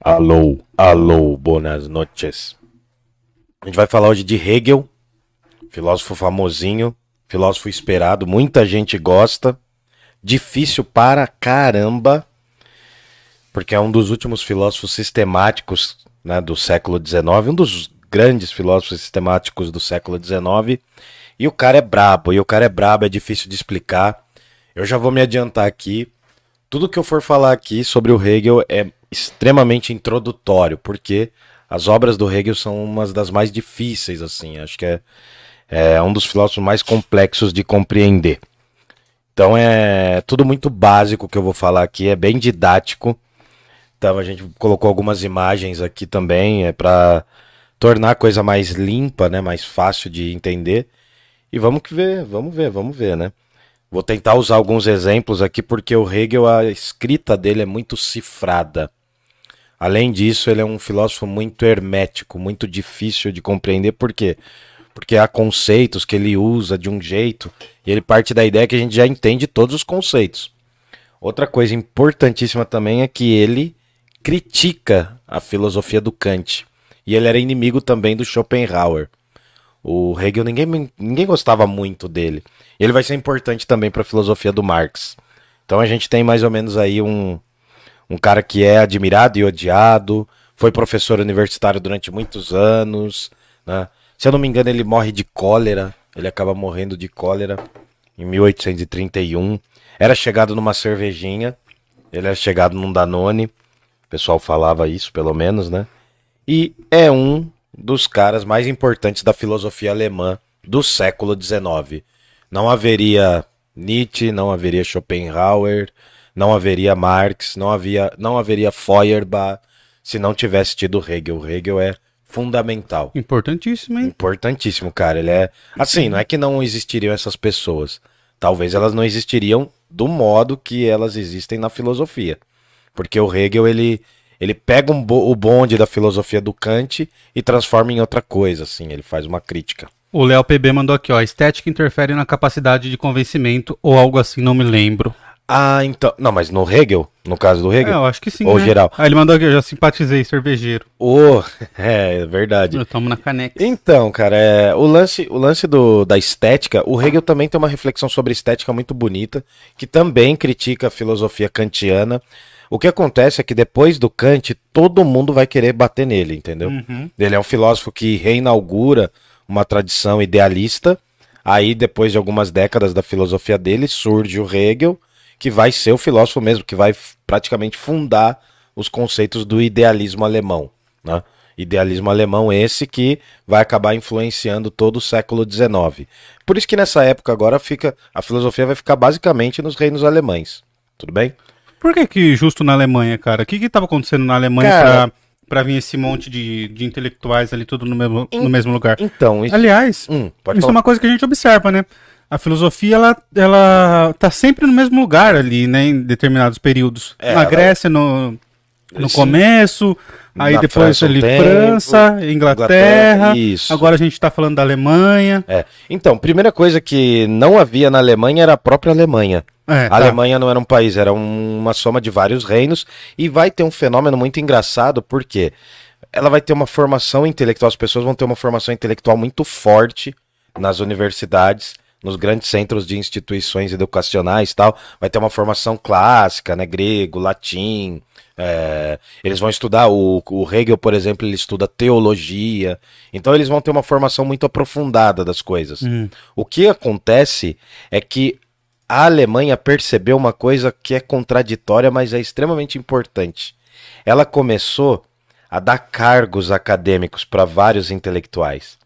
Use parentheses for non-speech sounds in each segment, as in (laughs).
Alô, alô, boas noches. A gente vai falar hoje de Hegel, filósofo famosinho, filósofo esperado, muita gente gosta, difícil para caramba, porque é um dos últimos filósofos sistemáticos né, do século XIX, um dos grandes filósofos sistemáticos do século XIX, e o cara é brabo, e o cara é brabo, é difícil de explicar. Eu já vou me adiantar aqui. Tudo que eu for falar aqui sobre o Hegel é extremamente introdutório, porque as obras do Hegel são umas das mais difíceis, assim. Acho que é, é um dos filósofos mais complexos de compreender. Então é tudo muito básico que eu vou falar aqui, é bem didático. Então a gente colocou algumas imagens aqui também, é para tornar a coisa mais limpa, né, mais fácil de entender. E vamos ver, vamos ver, vamos ver, né? Vou tentar usar alguns exemplos aqui porque o Hegel, a escrita dele é muito cifrada. Além disso, ele é um filósofo muito hermético, muito difícil de compreender. Por quê? Porque há conceitos que ele usa de um jeito e ele parte da ideia que a gente já entende todos os conceitos. Outra coisa importantíssima também é que ele critica a filosofia do Kant. E ele era inimigo também do Schopenhauer. O Hegel, ninguém, ninguém gostava muito dele. Ele vai ser importante também para a filosofia do Marx. Então a gente tem mais ou menos aí um, um cara que é admirado e odiado, foi professor universitário durante muitos anos, né? Se eu não me engano, ele morre de cólera, ele acaba morrendo de cólera em 1831. Era chegado numa cervejinha, ele era chegado num Danone, o pessoal falava isso, pelo menos, né? E é um dos caras mais importantes da filosofia alemã do século XIX. Não haveria Nietzsche, não haveria Schopenhauer, não haveria Marx, não, havia, não haveria Feuerbach se não tivesse tido Hegel. Hegel é fundamental. Importantíssimo, hein? Importantíssimo, cara. Ele é. Assim, não é que não existiriam essas pessoas. Talvez elas não existiriam do modo que elas existem na filosofia. Porque o Hegel, ele, ele pega um bo o bonde da filosofia do Kant e transforma em outra coisa, assim. Ele faz uma crítica. O Léo PB mandou aqui, ó. Estética interfere na capacidade de convencimento ou algo assim, não me lembro. Ah, então. Não, mas no Hegel? No caso do Hegel? É, eu acho que sim. Ou né? geral? Ah, ele mandou aqui, eu já simpatizei, cervejeiro. Oh, (laughs) é, é verdade. Eu tomo na caneca. Então, cara, é, o lance, o lance do, da estética, o Hegel também tem uma reflexão sobre estética muito bonita, que também critica a filosofia kantiana. O que acontece é que depois do Kant, todo mundo vai querer bater nele, entendeu? Uhum. Ele é um filósofo que reinaugura uma tradição idealista. Aí, depois de algumas décadas da filosofia dele, surge o Hegel que vai ser o filósofo mesmo, que vai praticamente fundar os conceitos do idealismo alemão. Né? Idealismo alemão esse que vai acabar influenciando todo o século XIX. Por isso que nessa época agora fica a filosofia vai ficar basicamente nos reinos alemães. Tudo bem? Por que, que justo na Alemanha, cara? O que estava acontecendo na Alemanha para para vir esse monte de, de intelectuais ali tudo no mesmo, no mesmo lugar? Então, isso... aliás, hum, isso falar. é uma coisa que a gente observa, né? A filosofia ela, ela tá sempre no mesmo lugar ali, né, em determinados períodos. É, na Grécia, no, no começo, aí depois França, ali tempo, França, Inglaterra, Inglaterra agora a gente está falando da Alemanha. É. Então, primeira coisa que não havia na Alemanha era a própria Alemanha. É, a tá. Alemanha não era um país, era uma soma de vários reinos e vai ter um fenômeno muito engraçado, porque ela vai ter uma formação intelectual, as pessoas vão ter uma formação intelectual muito forte nas universidades nos grandes centros de instituições educacionais tal, vai ter uma formação clássica, né? Grego, latim. É, eles vão estudar, o, o Hegel, por exemplo, ele estuda teologia. Então eles vão ter uma formação muito aprofundada das coisas. Hum. O que acontece é que a Alemanha percebeu uma coisa que é contraditória, mas é extremamente importante. Ela começou a dar cargos acadêmicos para vários intelectuais.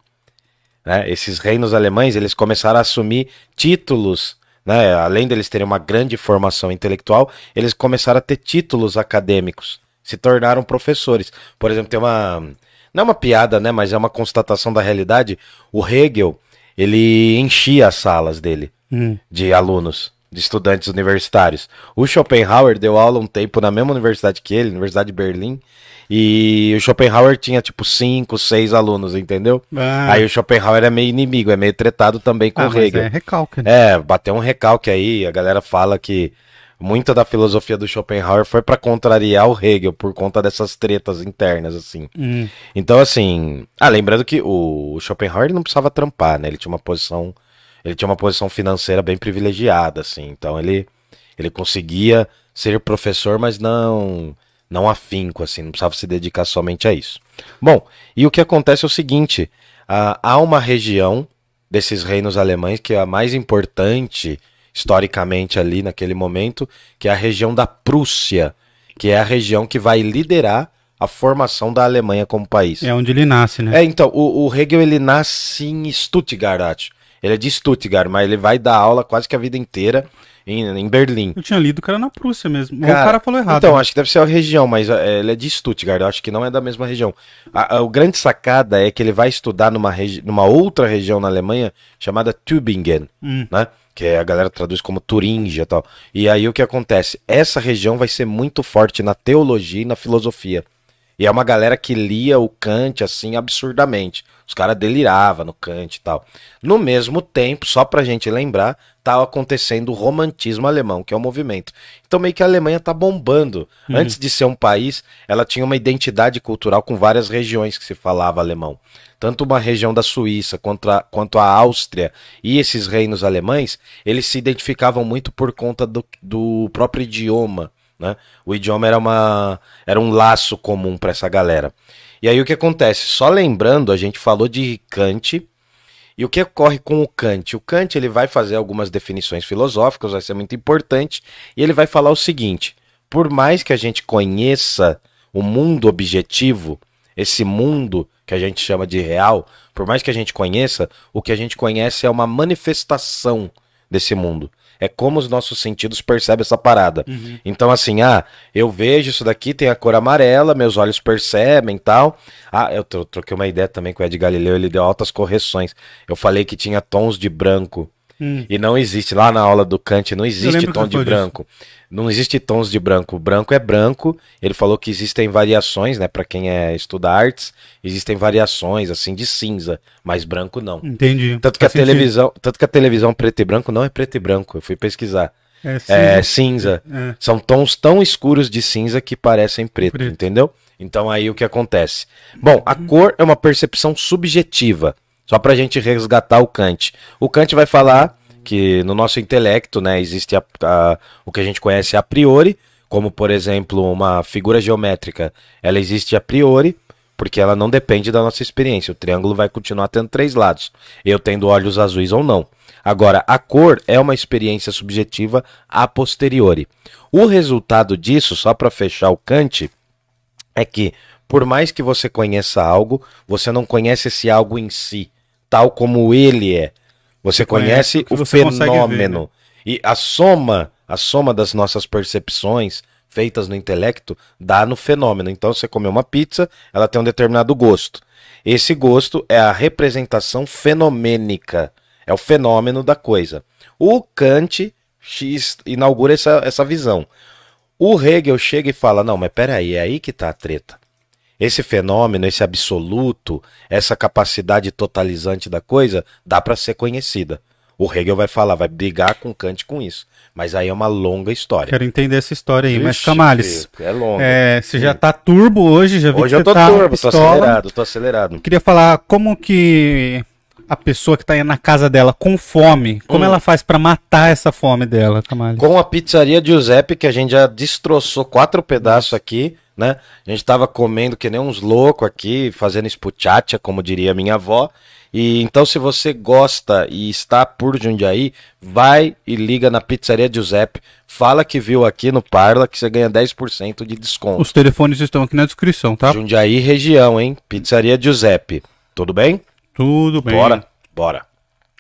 Né? Esses reinos alemães eles começaram a assumir títulos, né? além deles terem uma grande formação intelectual, eles começaram a ter títulos acadêmicos, se tornaram professores. Por exemplo, tem uma não é uma piada, né, mas é uma constatação da realidade. O Hegel ele enchia as salas dele hum. de alunos de estudantes universitários. O Schopenhauer deu aula um tempo na mesma universidade que ele, Universidade de Berlim, e o Schopenhauer tinha tipo cinco, seis alunos, entendeu? Ah. Aí o Schopenhauer é meio inimigo, é meio tretado também com ah, o Hegel. é recalque. Né? É, bateu um recalque aí, a galera fala que muita da filosofia do Schopenhauer foi para contrariar o Hegel por conta dessas tretas internas, assim. Hum. Então, assim. Ah, lembrando que o Schopenhauer não precisava trampar, né? Ele tinha uma posição. Ele tinha uma posição financeira bem privilegiada, assim. Então ele, ele conseguia ser professor, mas não não afinco, assim, não precisava se dedicar somente a isso. Bom, e o que acontece é o seguinte: uh, há uma região desses reinos alemães que é a mais importante historicamente ali naquele momento, que é a região da Prússia, que é a região que vai liderar a formação da Alemanha como país. É onde ele nasce, né? É, então, o, o Hegel ele nasce em Stuttgart, acho. Ele é de Stuttgart, mas ele vai dar aula quase que a vida inteira em, em Berlim. Eu tinha lido que era na Prússia mesmo. Cara, o cara falou errado. Então, né? acho que deve ser a região, mas é, ele é de Stuttgart, eu acho que não é da mesma região. A, a, o grande sacada é que ele vai estudar numa, numa outra região na Alemanha chamada Tübingen, hum. né? Que é, a galera traduz como Turingia e tal. E aí o que acontece? Essa região vai ser muito forte na teologia e na filosofia. E é uma galera que lia o Kant assim absurdamente. Os caras deliravam no Kant e tal. No mesmo tempo, só pra gente lembrar, estava acontecendo o romantismo alemão, que é o um movimento. Então meio que a Alemanha tá bombando. Uhum. Antes de ser um país, ela tinha uma identidade cultural com várias regiões que se falava alemão. Tanto uma região da Suíça quanto a, quanto a Áustria e esses reinos alemães, eles se identificavam muito por conta do, do próprio idioma. Né? O idioma era, uma, era um laço comum para essa galera. E aí o que acontece? Só lembrando, a gente falou de Kant. E o que ocorre com o Kant? O Kant ele vai fazer algumas definições filosóficas, vai ser muito importante, e ele vai falar o seguinte: por mais que a gente conheça o mundo objetivo, esse mundo que a gente chama de real, por mais que a gente conheça, o que a gente conhece é uma manifestação desse mundo. É como os nossos sentidos percebem essa parada. Uhum. Então, assim, ah, eu vejo isso daqui, tem a cor amarela, meus olhos percebem tal. Ah, eu troquei uma ideia também com o Ed Galileu, ele deu altas correções. Eu falei que tinha tons de branco. Hum. E não existe, lá na aula do Kant, não existe tom de branco. Disso. Não existe tons de branco. O branco é branco. Ele falou que existem variações, né? Para quem é estuda artes, existem variações assim de cinza, mas branco não. Entendi. Tanto que a televisão, tanto que a televisão preto e branco não é preto e branco. Eu fui pesquisar. É cinza. É cinza. É. São tons tão escuros de cinza que parecem preto, preto, entendeu? Então aí o que acontece? Bom, a cor é uma percepção subjetiva. Só para a gente resgatar o Kant. O Kant vai falar que no nosso intelecto né, existe a, a, o que a gente conhece a priori, como por exemplo uma figura geométrica. Ela existe a priori porque ela não depende da nossa experiência. O triângulo vai continuar tendo três lados, eu tendo olhos azuis ou não. Agora, a cor é uma experiência subjetiva a posteriori. O resultado disso, só para fechar o Kant, é que por mais que você conheça algo, você não conhece esse algo em si tal como ele é. Você, conhece, conhece o você fenômeno. Ver, né? E a soma, a soma das nossas percepções feitas no intelecto dá no fenômeno. Então você comeu uma pizza, ela tem um determinado gosto. Esse gosto é a representação fenomênica, é o fenômeno da coisa. O Kant inaugura essa, essa visão. O Hegel chega e fala: não, mas peraí, é aí que está a treta. Esse fenômeno, esse absoluto, essa capacidade totalizante da coisa, dá para ser conhecida. O Hegel vai falar, vai brigar com Kant com isso. Mas aí é uma longa história. Quero entender essa história aí. Ixi, mas, Camales, é longa. É, você já tá turbo hoje, já vi hoje que eu tô tá turbo, tô acelerado, tô acelerado. Queria falar como que a pessoa que está na casa dela com fome, como hum. ela faz para matar essa fome dela, Camales? Com a pizzaria Giuseppe, que a gente já destroçou quatro pedaços aqui né? A gente tava comendo que nem uns loucos aqui, fazendo espuchacha, como diria minha avó. E então, se você gosta e está por Jundiaí, vai e liga na Pizzaria Giuseppe. Fala que viu aqui no Parla que você ganha 10% de desconto. Os telefones estão aqui na descrição, tá? Jundiaí região, hein? Pizzaria Giuseppe. Tudo bem? Tudo bem. Bora, bora.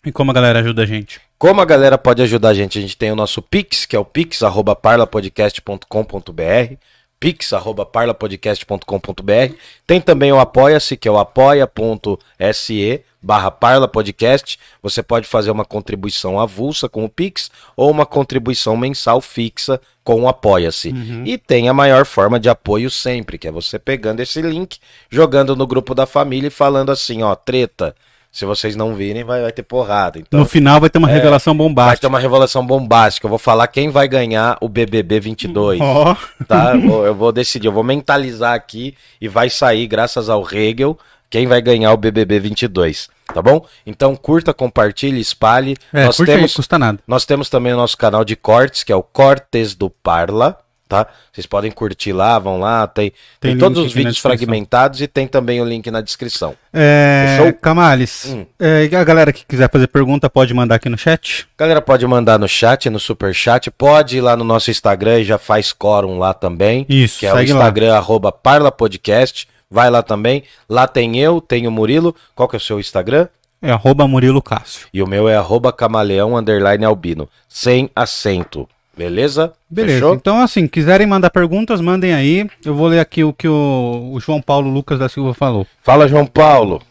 E como a galera ajuda a gente? Como a galera pode ajudar a gente? A gente tem o nosso Pix, que é o pix@parlapodcast.com.br pix.parlapodcast.com.br. Tem também o Apoia-se, que é o apoia.se barra parlapodcast. Você pode fazer uma contribuição avulsa com o Pix ou uma contribuição mensal fixa com o Apoia-se. Uhum. E tem a maior forma de apoio sempre, que é você pegando esse link, jogando no grupo da família e falando assim, ó, treta, Se vocês não virem, vai, vai ter porrada. Então, no final vai ter uma é, revelação bombástica. Vai ter uma revelação bombástica. Eu vou falar quem vai ganhar o BBB 22. Oh. Tá? Eu vou, eu vou decidir, eu vou mentalizar aqui e vai sair, graças ao Hegel, quem vai ganhar o BBB 22 tá bom? Então curta, compartilhe, espalhe. É, nós temos, aí, custa nada. Nós temos também o nosso canal de cortes, que é o Cortes do Parla, tá? Vocês podem curtir lá, vão lá, tem, tem, tem todos os vídeos fragmentados e tem também o link na descrição. É, Fechou? Camales, hum. é, a galera que quiser fazer pergunta pode mandar aqui no chat? A galera pode mandar no chat, no super chat, pode ir lá no nosso Instagram e já faz quórum lá também. Isso, que é o Instagram lá. arroba Parla Podcast. Vai lá também. Lá tem eu, tem o Murilo. Qual que é o seu Instagram? É arroba Murilo Cássio. E o meu é arroba camaleão underline albino. Sem acento. Beleza? Beleza. Fechou? Então, assim, quiserem mandar perguntas, mandem aí. Eu vou ler aqui o que o, o João Paulo Lucas da Silva falou. Fala, João Paulo.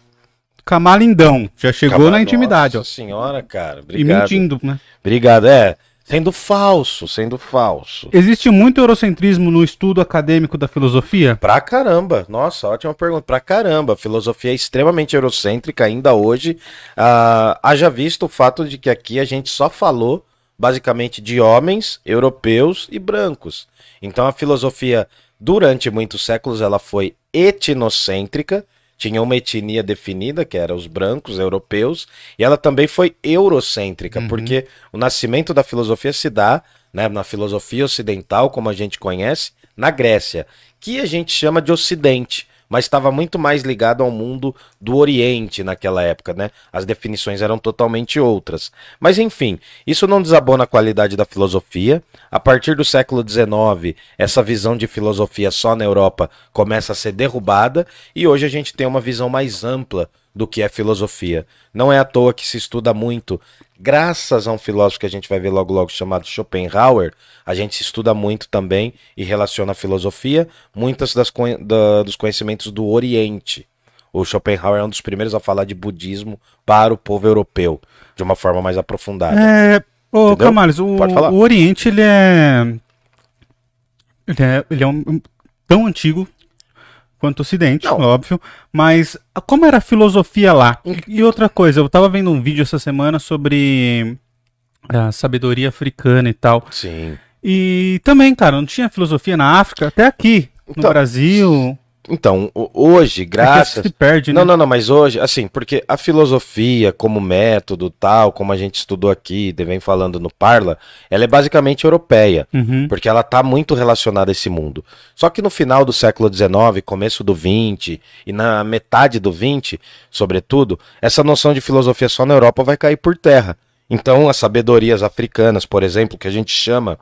Camalindão. Já chegou Camal... na intimidade, Nossa ó. senhora, cara. Obrigado. E mentindo, né? Obrigado. É, Sendo falso, sendo falso. Existe muito eurocentrismo no estudo acadêmico da filosofia? Pra caramba. Nossa, ótima pergunta. Pra caramba. A filosofia é extremamente eurocêntrica ainda hoje. Uh, haja visto o fato de que aqui a gente só falou basicamente de homens europeus e brancos. Então a filosofia, durante muitos séculos, ela foi etnocêntrica tinha uma etnia definida, que era os brancos europeus, e ela também foi eurocêntrica, uhum. porque o nascimento da filosofia se dá né, na filosofia ocidental, como a gente conhece, na Grécia, que a gente chama de Ocidente mas estava muito mais ligado ao mundo do Oriente naquela época, né? As definições eram totalmente outras. Mas enfim, isso não desabona a qualidade da filosofia. A partir do século XIX, essa visão de filosofia só na Europa começa a ser derrubada e hoje a gente tem uma visão mais ampla do que é filosofia. Não é à toa que se estuda muito graças a um filósofo que a gente vai ver logo logo chamado Schopenhauer, a gente estuda muito também e relaciona a filosofia, muitas das da, dos conhecimentos do Oriente. O Schopenhauer é um dos primeiros a falar de budismo para o povo europeu, de uma forma mais aprofundada. É, ô Camales, o, o Oriente ele é ele é, ele é um, tão antigo quanto o Ocidente, Não. óbvio. Mas como era a filosofia lá? E, outra coisa, eu tava vendo um vídeo essa semana sobre a sabedoria africana e tal. Sim. E também, cara, não tinha filosofia na África, até aqui, no então, Brasil. Então, hoje, graças. É se perde, né? Não, não, não, mas hoje, assim, porque a filosofia como método, tal, como a gente estudou aqui, vem falando no Parla, ela é basicamente europeia, uhum. porque ela está muito relacionada a esse mundo. Só que no final do século XIX, começo do XX e na metade do XX, sobretudo, essa noção de filosofia só na Europa vai cair por terra. Então, as sabedorias africanas, por exemplo, que a gente chama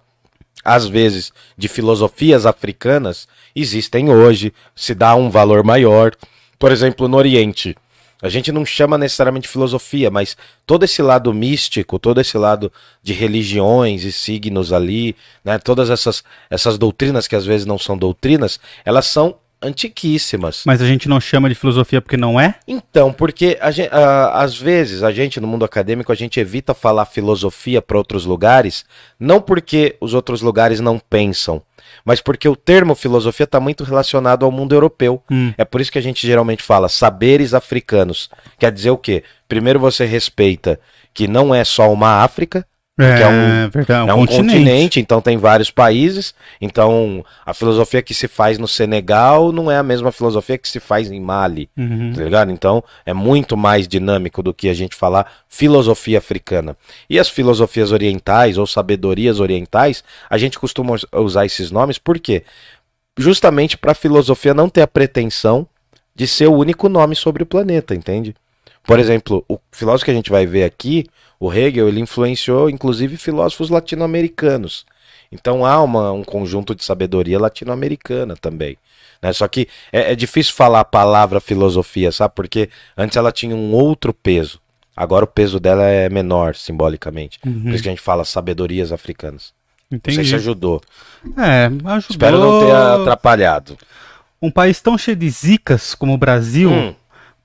às vezes, de filosofias africanas existem hoje, se dá um valor maior. Por exemplo, no Oriente, a gente não chama necessariamente filosofia, mas todo esse lado místico, todo esse lado de religiões e signos ali, né, todas essas, essas doutrinas que às vezes não são doutrinas, elas são antiquíssimas. Mas a gente não chama de filosofia porque não é? Então, porque gente, a, às vezes a gente no mundo acadêmico a gente evita falar filosofia para outros lugares, não porque os outros lugares não pensam, mas porque o termo filosofia está muito relacionado ao mundo europeu. Hum. É por isso que a gente geralmente fala saberes africanos. Quer dizer o quê? Primeiro você respeita que não é só uma África, é, é um, verdade, é um continente. continente. então tem vários países. Então a filosofia que se faz no Senegal não é a mesma filosofia que se faz em Mali, uhum. tá ligado? Então é muito mais dinâmico do que a gente falar filosofia africana. E as filosofias orientais ou sabedorias orientais, a gente costuma usar esses nomes por quê? Justamente para a filosofia não ter a pretensão de ser o único nome sobre o planeta, entende? Por exemplo, o filósofo que a gente vai ver aqui, o Hegel ele influenciou inclusive filósofos latino-americanos. Então há uma, um conjunto de sabedoria latino-americana também. Né? Só que é, é, difícil falar a palavra filosofia, sabe? Porque antes ela tinha um outro peso. Agora o peso dela é menor, simbolicamente. Uhum. Por isso que a gente fala sabedorias africanas. Entendi. Não sei se ajudou. É, ajudou. Espero não ter atrapalhado. Um país tão cheio de zicas como o Brasil. Hum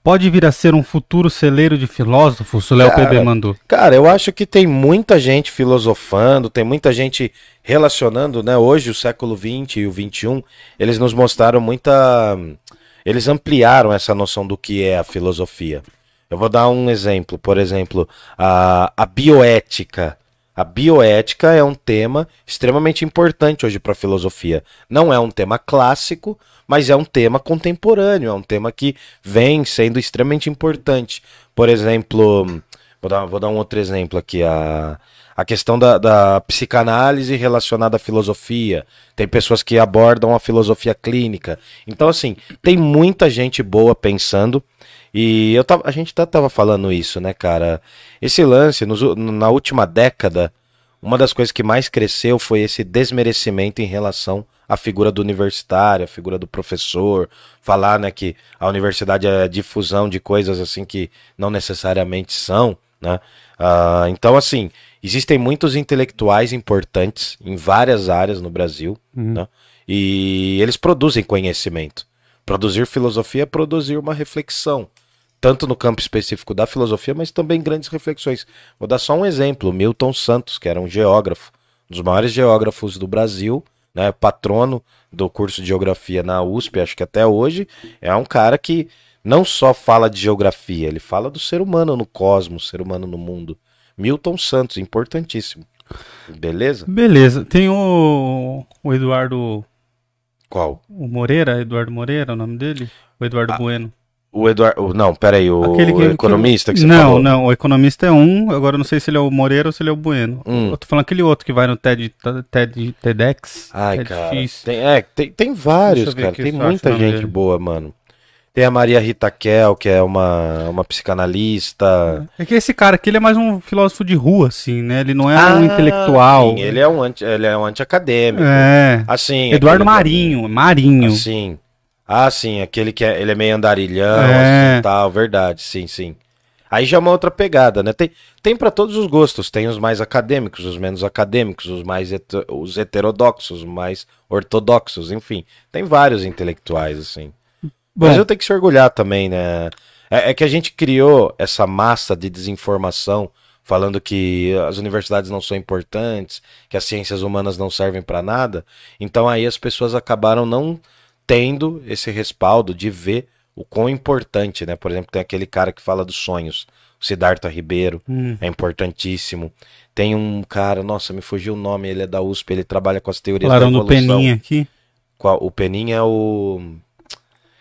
pode vir a ser um futuro celeiro de filósofos? O Léo PB mandou. Cara, eu acho que tem muita gente filosofando, tem muita gente relacionando, né? Hoje, o século XX e o XXI, eles nos mostraram muita. Eles ampliaram essa noção do que é a filosofia. Eu vou dar um exemplo. Por exemplo, a, a bioética. A bioética é um tema extremamente importante hoje para a filosofia. Não é um tema clássico, mas é um tema contemporâneo, é um tema que vem sendo extremamente importante. Por exemplo, vou dar, vou dar um outro exemplo aqui. A, a questão da, da psicanálise relacionada à filosofia. Tem pessoas que abordam a filosofia clínica. Então, assim, tem muita gente boa pensando. E eu tava, a gente tá, tava falando isso, né, cara? Esse lance, nos, na última década, uma das coisas que mais cresceu foi esse desmerecimento em relação à figura do universitário, a figura do professor, falar né, que a universidade é difusão de coisas assim que não necessariamente são, né? Uh, então, assim, existem muitos intelectuais importantes em várias áreas no Brasil, uhum. né? E eles produzem conhecimento. Produzir filosofia é produzir uma reflexão tanto no campo específico da filosofia, mas também grandes reflexões. Vou dar só um exemplo: Milton Santos, que era um geógrafo, um dos maiores geógrafos do Brasil, né, patrono do curso de geografia na USP, acho que até hoje, é um cara que não só fala de geografia, ele fala do ser humano no cosmos, ser humano no mundo. Milton Santos, importantíssimo. Beleza? Beleza. Tem o, o Eduardo. Qual? O Moreira, Eduardo Moreira, é o nome dele? O Eduardo ah, Bueno. O Eduardo. Não, peraí, o, que, o economista que, que você não, falou. Não, não, o economista é um, agora não sei se ele é o Moreira ou se ele é o Bueno. Hum. Eu tô falando aquele outro que vai no TED, TED TEDx. Ai, TED cara. Tem, é, tem, tem vários, cara. Tem muita gente dele. boa, mano. Tem a Maria Rita Kel, que é uma, uma psicanalista. É que esse cara aqui ele é mais um filósofo de rua, assim, né? Ele não é ah, um intelectual. Sim, ele é um anti, ele é um anti-acadêmico. É. Assim. Eduardo Marinho, Marinho. Sim. Ah, sim, aquele que é, ele é meio andarilhão, é. assim, tal, verdade, sim, sim. Aí já é uma outra pegada, né? Tem, tem para todos os gostos, tem os mais acadêmicos, os menos acadêmicos, os mais os heterodoxos, os mais ortodoxos, enfim. Tem vários intelectuais, assim. Bom. Mas eu tenho que se orgulhar também, né? É, é que a gente criou essa massa de desinformação falando que as universidades não são importantes, que as ciências humanas não servem para nada. Então aí as pessoas acabaram não tendo esse respaldo de ver o quão importante, né? Por exemplo, tem aquele cara que fala dos sonhos, o Siddhartha Ribeiro, hum. é importantíssimo. Tem um cara, nossa, me fugiu o nome, ele é da USP, ele trabalha com as teorias Falaram da evolução. no Peninha aqui. Qual? O Peninha é o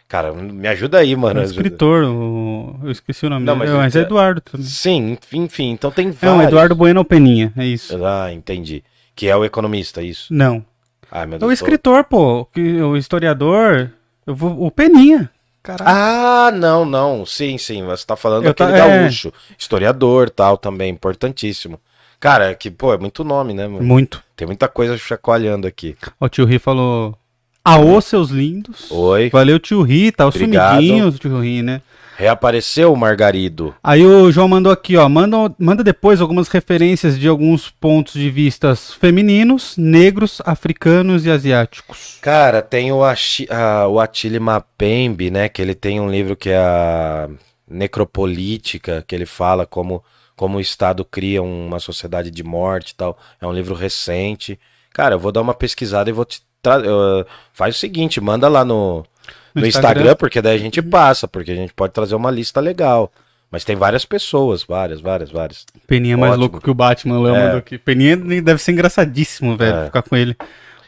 Cara, me ajuda aí, mano. É um escritor, o... eu esqueci o nome não, dele. Mas, mas é, é Eduardo também. Sim, enfim, então tem vários. Não, Eduardo Bueno Peninha, é isso. Ah, entendi. Que é o economista, é isso? Não. Ai, meu Deus, é o escritor, pô, o historiador, vou, o Peninha. Caralho. Ah, não, não. Sim, sim. Você tá falando eu aquele tá, gaúcho. É... Historiador tal, também, importantíssimo. Cara, que, pô, é muito nome, né, mano? Muito. Tem muita coisa chacoalhando aqui. O tio Ri falou. Aô, seus lindos. Oi. Valeu, tio Ri, tá o sumidinho, tio Ri, né? Reapareceu o Margarido. Aí o João mandou aqui, ó. Manda, manda depois algumas referências de alguns pontos de vistas femininos, negros, africanos e asiáticos. Cara, tem o, Achi, a, o Atili Mapembe, né? Que ele tem um livro que é a Necropolítica, que ele fala como, como o Estado cria uma sociedade de morte e tal. É um livro recente. Cara, eu vou dar uma pesquisada e vou te. Uh, faz o seguinte, manda lá no, no, Instagram, Instagram, porque daí a gente passa, porque a gente pode trazer uma lista legal. Mas tem várias pessoas, várias, várias, várias. Peninha é mais louco que o Batman, Léo é. mandou aqui. Peninha deve ser engraçadíssimo, velho, é. ficar com ele.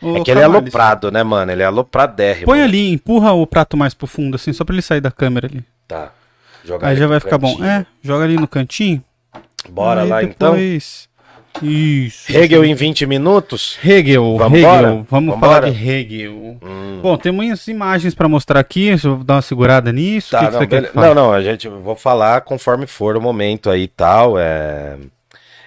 Ô, é que ele é aloprado, né, mano? Ele é alopradérrimo. Põe ali, empurra o prato mais pro fundo, assim, só pra ele sair da câmera ali. Tá. Joga Aí já vai ficar cantinho. bom. É, joga ali no cantinho. Bora Aí lá então. depois... então. Isso. Hegel em 20 minutos? Hegel, Vamos Hegel. Vamos falar de Hegel. Hum. Bom, tem muitas imagens para mostrar aqui, deixa eu dar uma segurada nisso. Tá, que que não, não, não, a gente vou falar conforme for o momento aí e tal. É...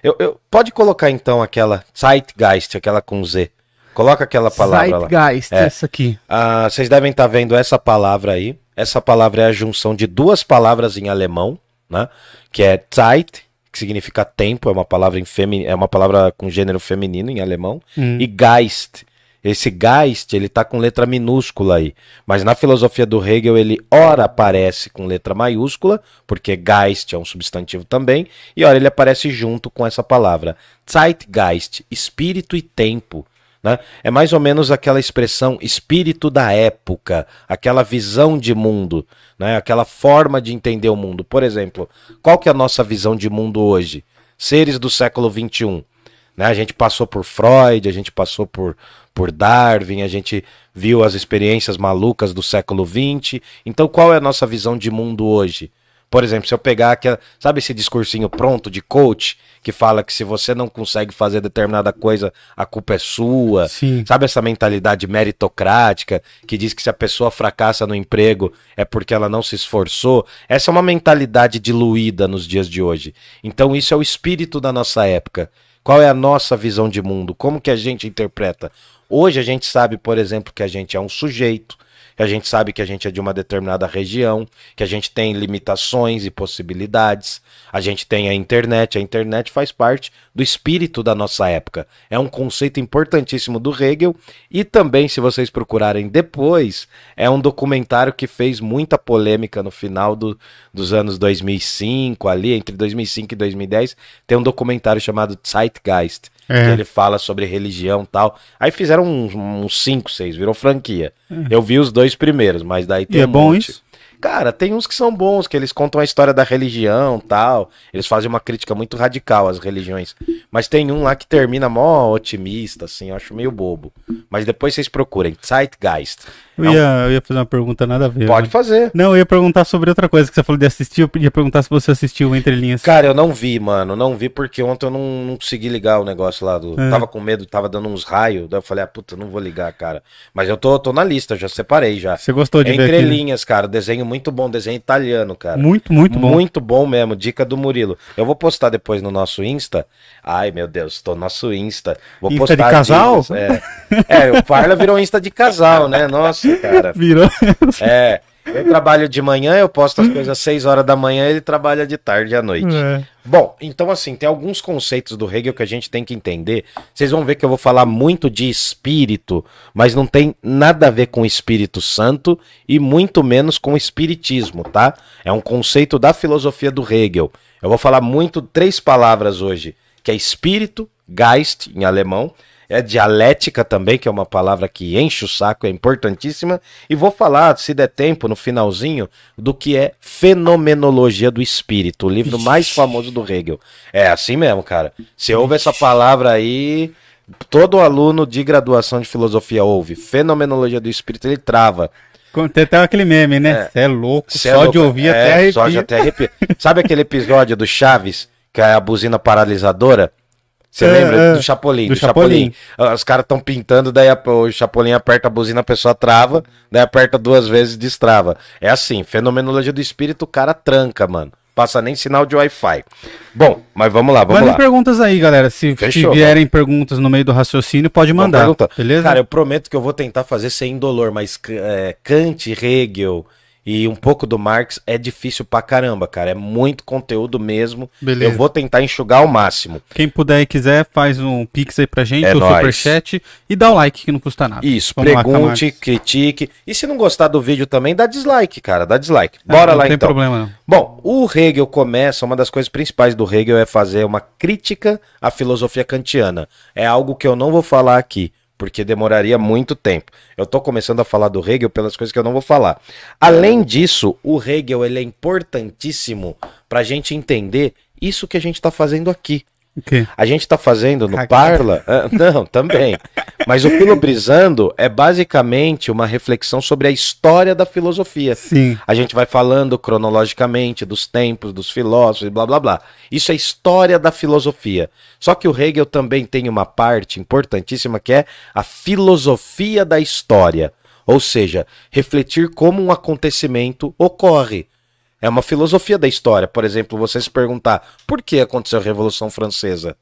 Eu, eu, pode colocar então aquela Zeitgeist, aquela com Z. Coloca aquela palavra Zeitgeist, lá. É. essa aqui. Ah, vocês devem estar tá vendo essa palavra aí. Essa palavra é a junção de duas palavras em alemão, né? Que é Zeit que significa tempo, é uma palavra em femi é uma palavra com gênero feminino em alemão, hum. e Geist. Esse Geist, ele tá com letra minúscula aí, mas na filosofia do Hegel ele ora aparece com letra maiúscula, porque Geist é um substantivo também, e ora ele aparece junto com essa palavra. Zeitgeist, espírito e tempo. Né? É mais ou menos aquela expressão espírito da época, aquela visão de mundo, né? aquela forma de entender o mundo. Por exemplo, qual que é a nossa visão de mundo hoje? Seres do século XXI. Né? A gente passou por Freud, a gente passou por, por Darwin, a gente viu as experiências malucas do século XX. Então, qual é a nossa visão de mundo hoje? Por exemplo, se eu pegar aquela, sabe esse discursinho pronto de coach que fala que se você não consegue fazer determinada coisa, a culpa é sua. Sim. Sabe essa mentalidade meritocrática que diz que se a pessoa fracassa no emprego é porque ela não se esforçou? Essa é uma mentalidade diluída nos dias de hoje. Então isso é o espírito da nossa época. Qual é a nossa visão de mundo? Como que a gente interpreta? Hoje a gente sabe, por exemplo, que a gente é um sujeito, que a gente sabe que a gente é de uma determinada região, que a gente tem limitações e possibilidades, a gente tem a internet, a internet faz parte do espírito da nossa época. É um conceito importantíssimo do Hegel e também, se vocês procurarem depois, é um documentário que fez muita polêmica no final do, dos anos 2005, ali entre 2005 e 2010, tem um documentário chamado Zeitgeist, é. ele fala sobre religião e tal. Aí fizeram uns 5, 6, virou franquia. É. Eu vi os dois primeiros, mas daí tem e é um é bom monte. isso? Cara, tem uns que são bons, que eles contam a história da religião tal. Eles fazem uma crítica muito radical às religiões. Mas tem um lá que termina mó otimista, assim, eu acho meio bobo. Mas depois vocês procurem, Zeitgeist. Eu, ia, eu ia fazer uma pergunta nada a ver. Pode né? fazer. Não, eu ia perguntar sobre outra coisa que você falou de assistir. Eu ia perguntar se você assistiu Entre Linhas. Cara, eu não vi, mano. Não vi porque ontem eu não, não consegui ligar o negócio lá. Do... É. Tava com medo, tava dando uns raios. Daí eu falei, ah, puta, não vou ligar, cara. Mas eu tô, tô na lista, já separei já. Você gostou de Entre ver Entre Linhas, cara. Desenho muito bom, desenho italiano, cara. Muito, muito bom. Muito bom mesmo. Dica do Murilo. Eu vou postar depois no nosso Insta. Ai, meu Deus, tô no nosso Insta. Vou Insta postar de casal? Dicas. É. é, o Parla virou Insta de casal, né? Nossa, cara. (laughs) Virou é. Eu trabalho de manhã, eu posto as coisas às 6 horas da manhã, ele trabalha de tarde à noite. É. Bom, então assim, tem alguns conceitos do Hegel que a gente tem que entender. Vocês vão ver que eu vou falar muito de espírito, mas não tem nada a ver com Espírito Santo e muito menos com espiritismo, tá? É um conceito da filosofia do Hegel. Eu vou falar muito três palavras hoje, que é espírito, Geist em alemão, é dialética também, que é uma palavra que enche o saco, é importantíssima. E vou falar, se der tempo, no finalzinho, do que é Fenomenologia do Espírito, o livro mais famoso do Hegel. É assim mesmo, cara. Você ouve essa palavra aí, todo aluno de graduação de filosofia ouve. Fenomenologia do Espírito, ele trava. Tem até aquele meme, né? Você é louco, Cê é só é louco. de ouvir é, até arrepia. Só de até arrepia. Sabe aquele episódio do Chaves, que é a buzina paralisadora? Você é, lembra é, do Chapolin? Do, do Chapolin. Chapolin. Ah, os caras estão pintando, daí a, o Chapolin aperta a buzina, a pessoa trava, daí aperta duas vezes e destrava. É assim, fenomenologia do espírito, o cara tranca, mano. Passa nem sinal de Wi-Fi. Bom, mas vamos lá, vamos Mandem lá. perguntas aí, galera. Se, Fechou, se vierem perguntas no meio do raciocínio, pode mandar. Beleza? Cara, eu prometo que eu vou tentar fazer sem dolor, mas é, Kant, Hegel, e um pouco do Marx é difícil pra caramba, cara. É muito conteúdo mesmo. Beleza. Eu vou tentar enxugar ao máximo. Quem puder e quiser, faz um pix aí pra gente, é o superchat, e dá o like que não custa nada. Isso, Vamos pergunte, lá, critique. E se não gostar do vídeo também, dá dislike, cara. Dá dislike. Bora ah, lá então. Não tem problema não. Bom, o Hegel começa, uma das coisas principais do Hegel é fazer uma crítica à filosofia kantiana. É algo que eu não vou falar aqui porque demoraria muito tempo. Eu estou começando a falar do Hegel pelas coisas que eu não vou falar. Além disso, o Hegel ele é importantíssimo para a gente entender isso que a gente está fazendo aqui. Okay. A gente está fazendo no Parla. Ah, não, também. Mas o Filobrizando é basicamente uma reflexão sobre a história da filosofia. Sim. A gente vai falando cronologicamente dos tempos, dos filósofos, blá blá blá. Isso é história da filosofia. Só que o Hegel também tem uma parte importantíssima que é a filosofia da história. Ou seja, refletir como um acontecimento ocorre. É uma filosofia da história. Por exemplo, você se perguntar por que aconteceu a Revolução Francesa.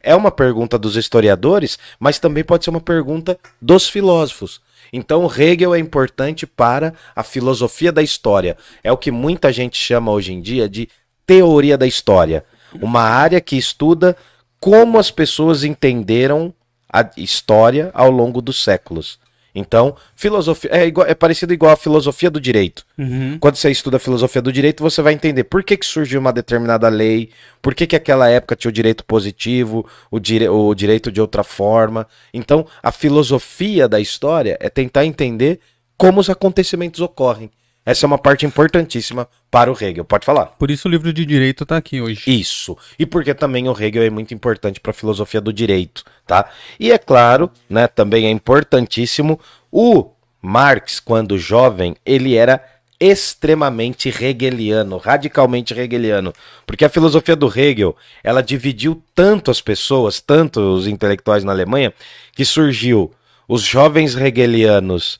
É uma pergunta dos historiadores, mas também pode ser uma pergunta dos filósofos. Então, Hegel é importante para a filosofia da história. É o que muita gente chama hoje em dia de teoria da história. Uma área que estuda como as pessoas entenderam a história ao longo dos séculos. Então, filosofia é, igual, é parecido igual a filosofia do direito. Uhum. Quando você estuda a filosofia do direito, você vai entender por que, que surgiu uma determinada lei, por que, que aquela época tinha o direito positivo, o, dire, o direito de outra forma. Então, a filosofia da história é tentar entender como os acontecimentos ocorrem. Essa é uma parte importantíssima para o Hegel. Pode falar. Por isso o livro de direito está aqui hoje. Isso. E porque também o Hegel é muito importante para a filosofia do direito, tá? E é claro, né, também é importantíssimo o Marx, quando jovem, ele era extremamente hegeliano, radicalmente hegeliano, porque a filosofia do Hegel, ela dividiu tanto as pessoas, tanto os intelectuais na Alemanha, que surgiu os jovens hegelianos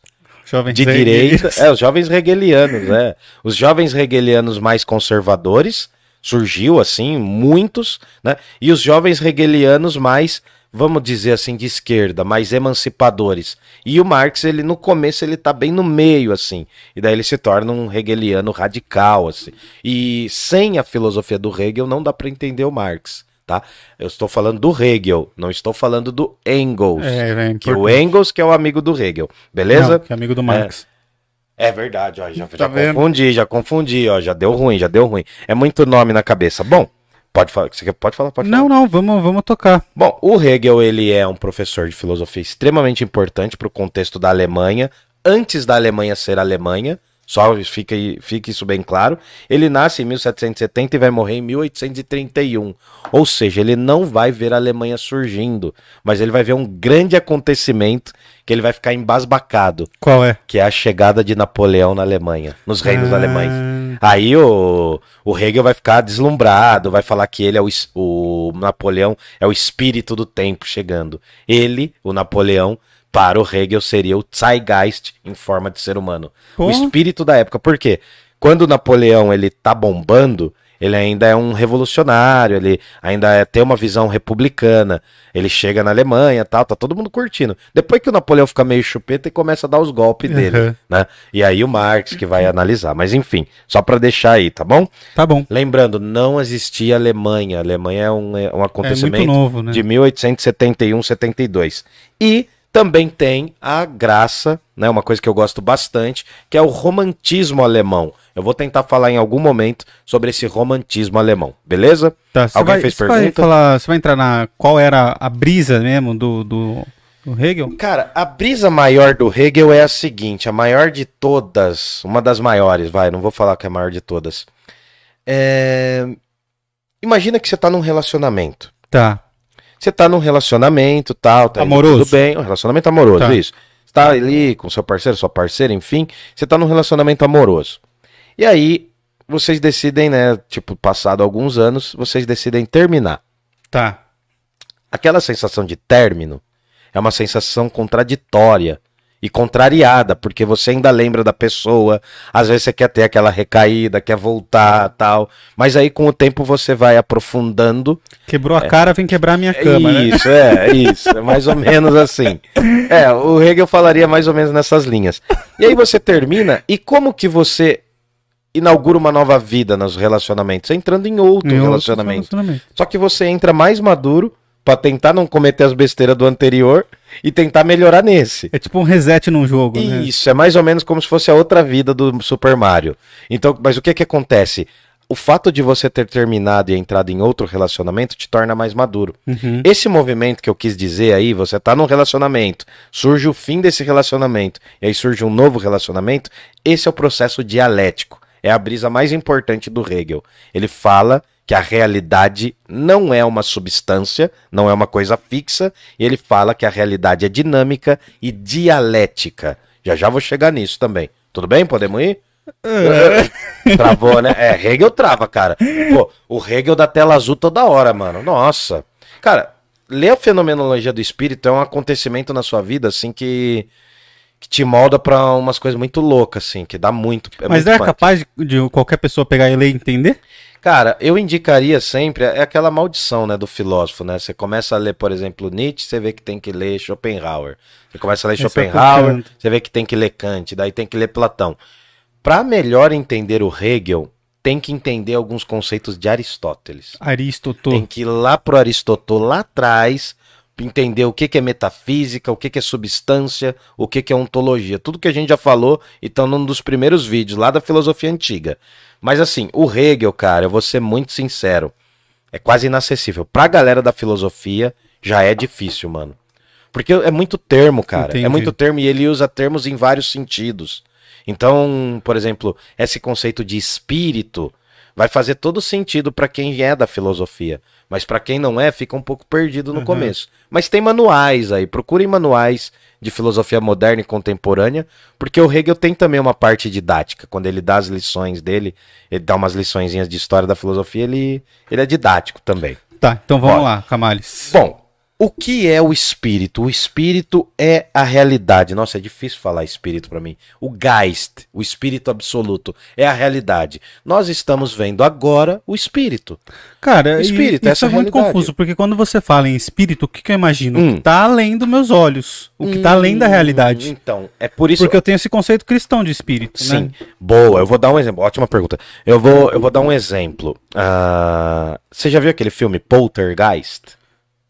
Jovens de direita, (laughs) é, os jovens hegelianos, é. Os jovens hegelianos mais conservadores, surgiu assim, muitos, né? E os jovens hegelianos mais, vamos dizer assim, de esquerda, mais emancipadores. E o Marx, ele no começo ele tá bem no meio assim, e daí ele se torna um hegeliano radical assim. E sem a filosofia do Hegel não dá para entender o Marx tá? Eu estou falando do Hegel, não estou falando do Engels. É, é que o Engels que é o amigo do Hegel, beleza? Não, que é amigo do Marx. É, é verdade, ó, já, tá já confundi, já confundi, ó, já deu ruim, já deu ruim. É muito nome na cabeça. Bom, pode falar, você pode falar, pode Não, falar. não, vamos, vamos tocar. Bom, o Hegel, ele é um professor de filosofia extremamente importante para o contexto da Alemanha, antes da Alemanha ser Alemanha, só fica, fica isso bem claro. Ele nasce em 1770 e vai morrer em 1831. Ou seja, ele não vai ver a Alemanha surgindo, mas ele vai ver um grande acontecimento que ele vai ficar embasbacado. Qual é? Que é a chegada de Napoleão na Alemanha, nos reinos ah. alemães. Aí o, o Hegel vai ficar deslumbrado, vai falar que ele é o, o Napoleão, é o espírito do tempo chegando. Ele, o Napoleão, para o Hegel seria o Zeitgeist em forma de ser humano. O espírito da época. Por quê? Quando Napoleão ele tá bombando, ele ainda é um revolucionário, ele ainda é, tem uma visão republicana. Ele chega na Alemanha, tal, tá todo mundo curtindo. Depois que o Napoleão fica meio chupeta e começa a dar os golpes dele, uhum. né? E aí o Marx que vai analisar. Mas enfim, só para deixar aí, tá bom? Tá bom. Lembrando, não existia Alemanha. A Alemanha é um, é um acontecimento é novo, né? de 1871, 72. E também tem a graça, né, uma coisa que eu gosto bastante, que é o romantismo alemão. Eu vou tentar falar em algum momento sobre esse romantismo alemão, beleza? Tá, Alguém vai, fez pergunta? Vai falar, você vai entrar na qual era a brisa mesmo do, do, do Hegel? Cara, a brisa maior do Hegel é a seguinte, a maior de todas, uma das maiores, vai, não vou falar que é a maior de todas. É... Imagina que você está num relacionamento. Tá. Você tá num relacionamento tal, tá amoroso. tudo bem, um relacionamento amoroso, tá. isso. Você tá ali com seu parceiro, sua parceira, enfim, você tá num relacionamento amoroso. E aí, vocês decidem, né, tipo, passado alguns anos, vocês decidem terminar. Tá. Aquela sensação de término é uma sensação contraditória e contrariada, porque você ainda lembra da pessoa, às vezes você quer ter aquela recaída, quer voltar, tal, mas aí com o tempo você vai aprofundando. Quebrou a é, cara, vem quebrar a minha cama, né? Isso, né? é, isso, é mais ou (laughs) menos assim. É, o Hegel falaria mais ou menos nessas linhas. E aí você termina, e como que você inaugura uma nova vida nos relacionamentos? Entrando em outro em relacionamento. relacionamento. Só que você entra mais maduro, para tentar não cometer as besteiras do anterior e tentar melhorar nesse. É tipo um reset num jogo, né? Isso, né? é mais ou menos como se fosse a outra vida do Super Mario. Então, mas o que que acontece? O fato de você ter terminado e entrado em outro relacionamento te torna mais maduro. Uhum. Esse movimento que eu quis dizer aí, você tá num relacionamento, surge o fim desse relacionamento, e aí surge um novo relacionamento, esse é o processo dialético. É a brisa mais importante do Hegel. Ele fala que a realidade não é uma substância, não é uma coisa fixa, e ele fala que a realidade é dinâmica e dialética. Já já vou chegar nisso também. Tudo bem? Podemos ir? É. Travou, né? É, Hegel trava, cara. Pô, o Hegel da tela azul toda hora, mano. Nossa. Cara, ler a fenomenologia do espírito é um acontecimento na sua vida, assim, que, que te molda pra umas coisas muito loucas, assim, que dá muito. É Mas muito é capaz de, de, qualquer pessoa pegar e ler e entender? Cara, eu indicaria sempre, é aquela maldição, né, do filósofo, né? Você começa a ler, por exemplo, Nietzsche, você vê que tem que ler Schopenhauer. Você começa a ler Esse é Schopenhauer, é você vê que tem que ler Kant, daí tem que ler Platão. Para melhor entender o Hegel, tem que entender alguns conceitos de Aristóteles. Aristóteles. Tem que ir lá pro Aristóteles lá atrás entender o que, que é metafísica, o que, que é substância, o que, que é ontologia. Tudo que a gente já falou e estão num dos primeiros vídeos lá da filosofia antiga. Mas assim, o Hegel, cara, eu vou ser muito sincero, é quase inacessível. Pra galera da filosofia, já é difícil, mano. Porque é muito termo, cara. É Entendi. É muito termo e ele usa termos em vários sentidos. Então, por exemplo, esse conceito de espírito vai fazer todo sentido para quem é da filosofia. Mas para quem não é, fica um pouco perdido no uhum. começo. Mas tem manuais aí, procurem manuais de filosofia moderna e contemporânea, porque o Hegel tem também uma parte didática. Quando ele dá as lições dele, ele dá umas liçõezinhas de história da filosofia, ele, ele é didático também. Tá, então vamos Bom, lá, Camales. Bom, o que é o espírito? O espírito é a realidade. Nossa, é difícil falar espírito para mim. O Geist, o espírito absoluto, é a realidade. Nós estamos vendo agora o espírito. Cara, o espírito, e, isso é, muito confuso, porque quando você fala em espírito, o que, que eu imagino? Hum. O que tá além dos meus olhos, o que hum, tá além da hum, realidade. Então, é por isso. Porque eu tenho esse conceito cristão de espírito. Sim. Né? Boa, eu vou dar um exemplo. Ótima pergunta. Eu vou, eu vou dar um exemplo. Uh, você já viu aquele filme Poltergeist?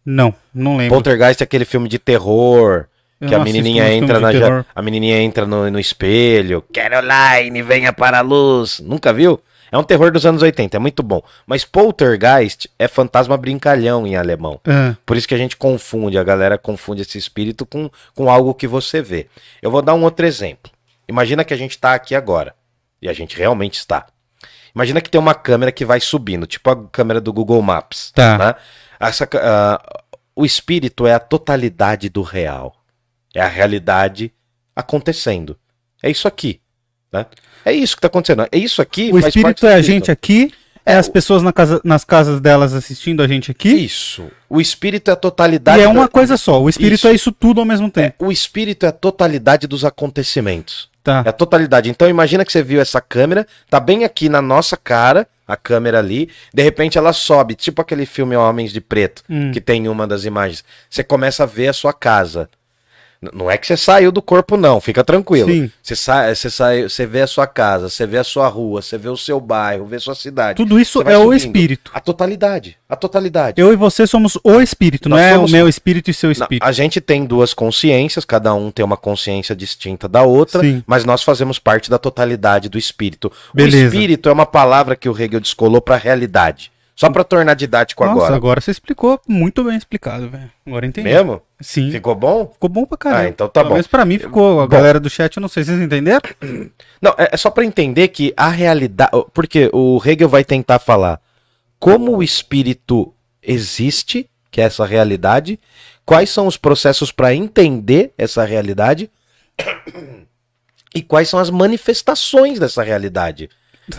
Não, não lembro. Poltergeist é aquele filme de terror. Eu que a menininha entra na a menininha entra no, no espelho, Caroline, venha para a luz. Nunca viu? É um terror dos anos 80, é muito bom. Mas Poltergeist é fantasma brincalhão em alemão. Uhum. Por isso que a gente confunde, a galera confunde esse espírito com, com algo que você vê. Eu vou dar um outro exemplo. Imagina que a gente está aqui agora. E a gente realmente está. Imagina que tem uma câmera que vai subindo, tipo a câmera do Google Maps. Tá. Né? Essa, uh, o espírito é a totalidade do real. É a realidade acontecendo. É isso aqui. Né? É isso que está acontecendo. É isso aqui. O espírito é a gente aqui. É, é as pessoas na casa, nas casas delas assistindo a gente aqui? Isso. O espírito é a totalidade. E é uma coisa só. O espírito isso. é isso tudo ao mesmo tempo. É, o espírito é a totalidade dos acontecimentos. Tá. É a totalidade. Então imagina que você viu essa câmera, tá bem aqui na nossa cara, a câmera ali, de repente ela sobe, tipo aquele filme Homens de Preto, hum. que tem uma das imagens. Você começa a ver a sua casa. Não é que você saiu do corpo, não, fica tranquilo. Sim. Você, sai, você, sai, você vê a sua casa, você vê a sua rua, você vê o seu bairro, vê a sua cidade. Tudo isso é o espírito. A totalidade. A totalidade. Eu e você somos o espírito, Nós não somos... é o meu espírito e seu espírito. Não, a gente tem duas consciências, cada um tem uma consciência distinta da outra, Sim. mas nós fazemos parte da totalidade do espírito. Beleza. O espírito é uma palavra que o Hegel descolou para realidade. Só para tornar didático Nossa, agora. agora você explicou muito bem explicado, velho. Agora entendi. Mesmo? Sim. Ficou bom? Ficou bom pra caramba. Ah, então tá Pelo bom. Mas pra mim ficou. A bom. galera do chat, eu não sei se vocês entenderam. (clears throat) Não, é, é só para entender que a realidade. Porque o Hegel vai tentar falar como o espírito existe, que é essa realidade, quais são os processos para entender essa realidade (clears throat) e quais são as manifestações dessa realidade.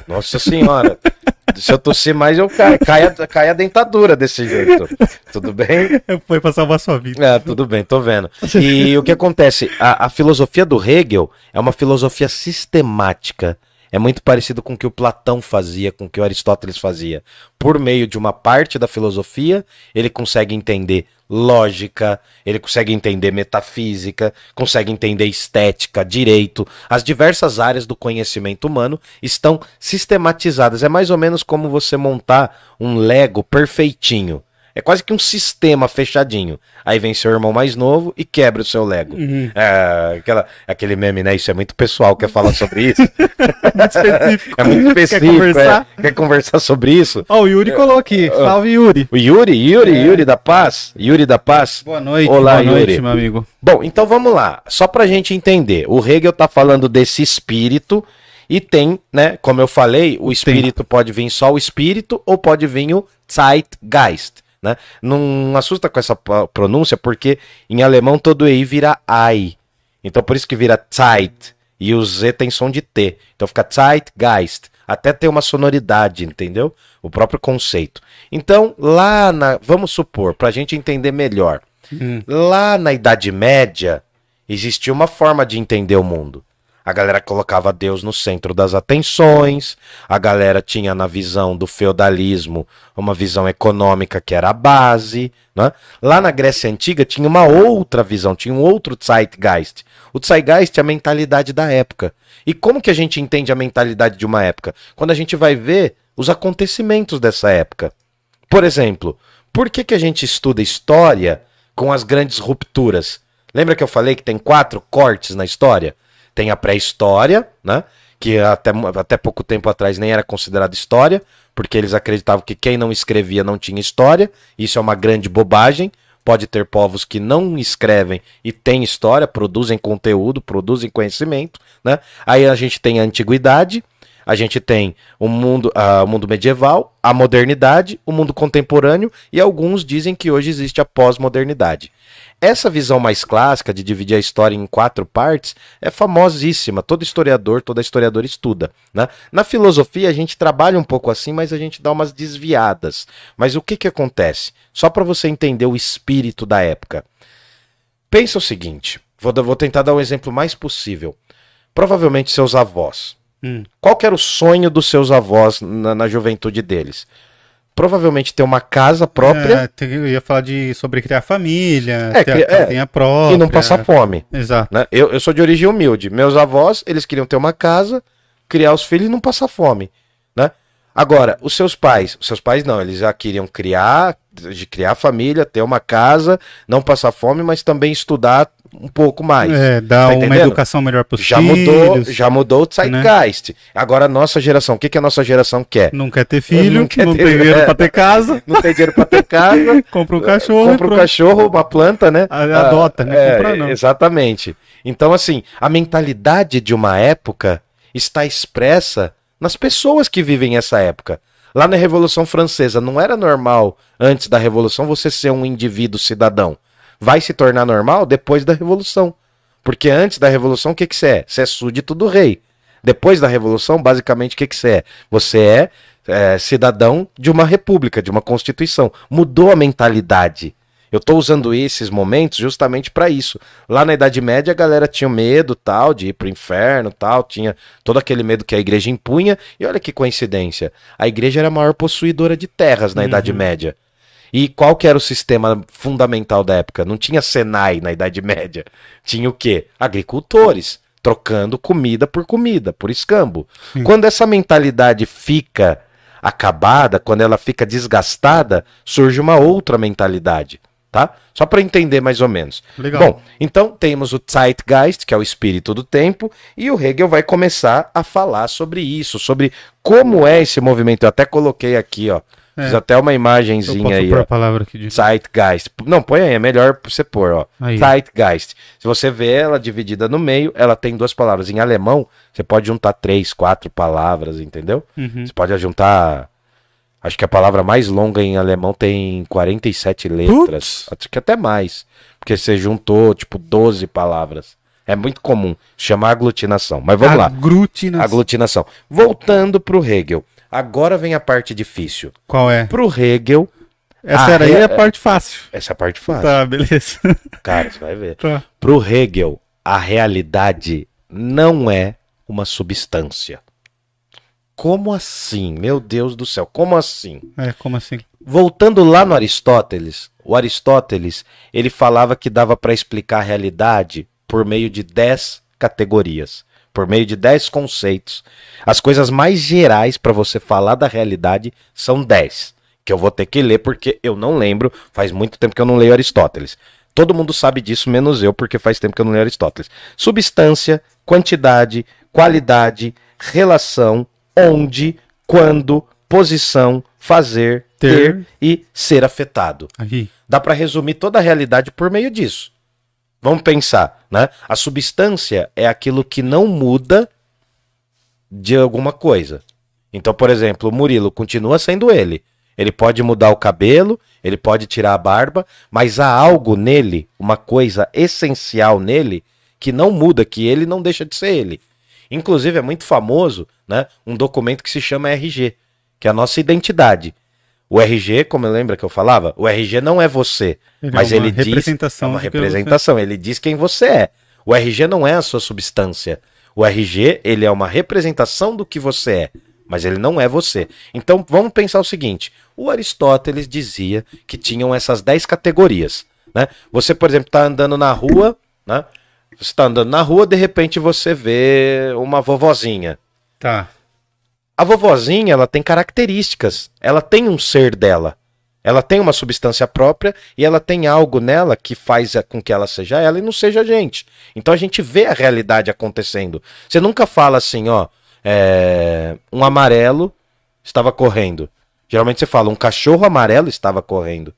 Nossa senhora. (laughs) Se eu tossir mais, eu caio. Cai, cai a dentadura desse jeito. Tudo bem? (laughs) Foi pra salvar sua vida. É, tudo bem, tô vendo. E o que acontece? A, a filosofia do Hegel é uma filosofia sistemática é muito parecido com o que o Platão fazia, com o que o Aristóteles fazia. Por meio de uma parte da filosofia, ele consegue entender lógica, ele consegue entender metafísica, consegue entender estética, direito. As diversas áreas do conhecimento humano estão sistematizadas. É mais ou menos como você montar um Lego perfeitinho. É quase que um sistema fechadinho. Aí vem seu irmão mais novo e quebra o seu Lego. Uhum. É, aquela, aquele meme, né? Isso é muito pessoal, quer falar sobre isso? (laughs) muito específico. É muito específico. Quer conversar, é. Quer conversar sobre isso? Ó, oh, o Yuri colocou aqui. Salve, Yuri. O Yuri, Yuri, é. Yuri da Paz. Yuri da Paz. Boa noite. Olá, boa Yuri. meu amigo. Bom, então vamos lá. Só pra gente entender. O Hegel tá falando desse espírito e tem, né, como eu falei, o espírito pode vir só o espírito ou pode vir o Zeitgeist. Né? Não assusta com essa pronúncia, porque em alemão todo E vira Ai. Então por isso que vira Zeit. E o Z tem som de T. Então fica Zeitgeist. Até ter uma sonoridade, entendeu? O próprio conceito. Então, lá na. Vamos supor, para a gente entender melhor. Hum. Lá na Idade Média, existia uma forma de entender o mundo. A galera colocava Deus no centro das atenções, a galera tinha na visão do feudalismo uma visão econômica que era a base. Né? Lá na Grécia Antiga tinha uma outra visão, tinha um outro Zeitgeist. O Zeitgeist é a mentalidade da época. E como que a gente entende a mentalidade de uma época? Quando a gente vai ver os acontecimentos dessa época. Por exemplo, por que, que a gente estuda história com as grandes rupturas. Lembra que eu falei que tem quatro cortes na história? Tem a pré-história, né? Que até, até pouco tempo atrás nem era considerada história, porque eles acreditavam que quem não escrevia não tinha história. Isso é uma grande bobagem. Pode ter povos que não escrevem e têm história, produzem conteúdo, produzem conhecimento, né? Aí a gente tem a antiguidade, a gente tem o mundo, uh, o mundo medieval, a modernidade, o mundo contemporâneo e alguns dizem que hoje existe a pós-modernidade. Essa visão mais clássica de dividir a história em quatro partes é famosíssima. Todo historiador, toda historiadora estuda. Né? Na filosofia a gente trabalha um pouco assim, mas a gente dá umas desviadas. Mas o que, que acontece? Só para você entender o espírito da época. Pensa o seguinte: vou, vou tentar dar o um exemplo mais possível. Provavelmente seus avós Hum. Qual era o sonho dos seus avós na, na juventude deles? Provavelmente ter uma casa própria. É, eu ia falar de sobre criar família, é, ter a é, própria. E não passar fome. Exato. Né? Eu, eu sou de origem humilde. Meus avós, eles queriam ter uma casa, criar os filhos e não passar fome. Né? Agora, os seus pais, os seus pais não, eles já queriam criar, de criar família, ter uma casa, não passar fome, mas também estudar um pouco mais. É, dar tá uma educação melhor para os já mudou, já mudou o zeitgeist. Né? Agora a nossa geração, o que, que a nossa geração quer? Não quer ter filho, não, quer não ter, tem (laughs) dinheiro é, para ter casa, não tem dinheiro para ter casa, (laughs) compra um cachorro, compra um cachorro, uma planta, né? Adota, né? É, compra não. Exatamente. Então assim, a mentalidade de uma época está expressa nas pessoas que vivem essa época. Lá na Revolução Francesa, não era normal, antes da Revolução, você ser um indivíduo cidadão vai se tornar normal depois da Revolução. Porque antes da Revolução, o que, que você é? Você é súdito do rei. Depois da Revolução, basicamente, o que, que você é? Você é, é cidadão de uma república, de uma constituição. Mudou a mentalidade. Eu estou usando esses momentos justamente para isso. Lá na Idade Média a galera tinha medo tal de ir pro inferno, tal, tinha todo aquele medo que a igreja impunha. E olha que coincidência, a igreja era a maior possuidora de terras na uhum. Idade Média. E qual que era o sistema fundamental da época? Não tinha Senai na Idade Média. Tinha o quê? Agricultores, trocando comida por comida, por escambo. Sim. Quando essa mentalidade fica acabada, quando ela fica desgastada, surge uma outra mentalidade, tá? Só para entender mais ou menos. Legal. Bom, então temos o Zeitgeist, que é o espírito do tempo, e o Hegel vai começar a falar sobre isso, sobre como é esse movimento. Eu até coloquei aqui, ó, é. Fiz até uma imagenzinha aí. Pôr a palavra aqui de... Zeitgeist. Não, põe aí, é melhor você pôr, ó. Aí. Zeitgeist. Se você vê ela dividida no meio, ela tem duas palavras. Em alemão, você pode juntar três, quatro palavras, entendeu? Uhum. Você pode juntar. Acho que a palavra mais longa em alemão tem 47 letras. Putz. Acho que até mais. Porque você juntou, tipo, 12 palavras. É muito comum chamar aglutinação. Mas vamos aglutinação. lá. Aglutinação. Voltando pro Hegel. Agora vem a parte difícil. Qual é? Pro Hegel. Essa era aí é a parte fácil. Essa é a parte fácil. Tá, beleza. Cara, você vai ver. Tá. Pro Hegel, a realidade não é uma substância. Como assim? Meu Deus do céu, como assim? É, como assim? Voltando lá no Aristóteles, o Aristóteles, ele falava que dava para explicar a realidade por meio de dez categorias por meio de 10 conceitos. As coisas mais gerais para você falar da realidade são 10, que eu vou ter que ler porque eu não lembro, faz muito tempo que eu não leio Aristóteles. Todo mundo sabe disso, menos eu, porque faz tempo que eu não leio Aristóteles. Substância, quantidade, qualidade, relação, onde, quando, posição, fazer, ter, ter e ser afetado. Aí. Dá para resumir toda a realidade por meio disso. Vamos pensar, né? A substância é aquilo que não muda de alguma coisa. Então, por exemplo, o Murilo continua sendo ele. Ele pode mudar o cabelo, ele pode tirar a barba, mas há algo nele, uma coisa essencial nele, que não muda, que ele não deixa de ser ele. Inclusive, é muito famoso né, um documento que se chama RG, que é a nossa identidade. O RG, como lembra que eu falava, o RG não é você, ele mas é ele diz é uma representação, ele diz quem você é. O RG não é a sua substância. O RG, ele é uma representação do que você é, mas ele não é você. Então, vamos pensar o seguinte, o Aristóteles dizia que tinham essas 10 categorias, né? Você, por exemplo, está andando na rua, né? Você está andando na rua, de repente você vê uma vovozinha. Tá. A vovozinha, ela tem características, ela tem um ser dela. Ela tem uma substância própria e ela tem algo nela que faz com que ela seja ela e não seja a gente. Então a gente vê a realidade acontecendo. Você nunca fala assim, ó, é, um amarelo estava correndo. Geralmente você fala, um cachorro amarelo estava correndo.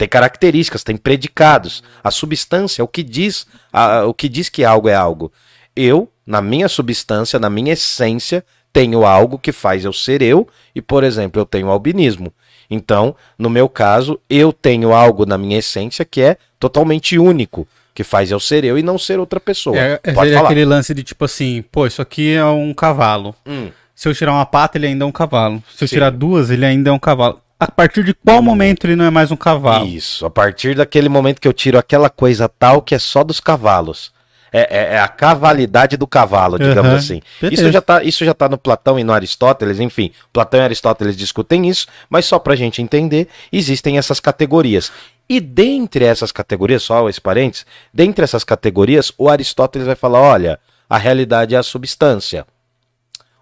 Tem características, tem predicados. A substância, o que diz, a, o que diz que algo é algo. Eu, na minha substância, na minha essência, tenho algo que faz eu ser eu, e, por exemplo, eu tenho albinismo. Então, no meu caso, eu tenho algo na minha essência que é totalmente único, que faz eu ser eu e não ser outra pessoa. É, Pode falar. aquele lance de tipo assim, pô, isso aqui é um cavalo. Hum. Se eu tirar uma pata, ele ainda é um cavalo. Se eu Sim. tirar duas, ele ainda é um cavalo. A partir de qual momento ele não é mais um cavalo? Isso, a partir daquele momento que eu tiro aquela coisa tal que é só dos cavalos. É, é, é, a cavalidade do cavalo, digamos uhum. assim. Isso já, está isso já tá no Platão e no Aristóteles, enfim. Platão e Aristóteles discutem isso, mas só para a gente entender, existem essas categorias. E dentre essas categorias, só esse parênteses, dentre essas categorias, o Aristóteles vai falar: olha, a realidade é a substância.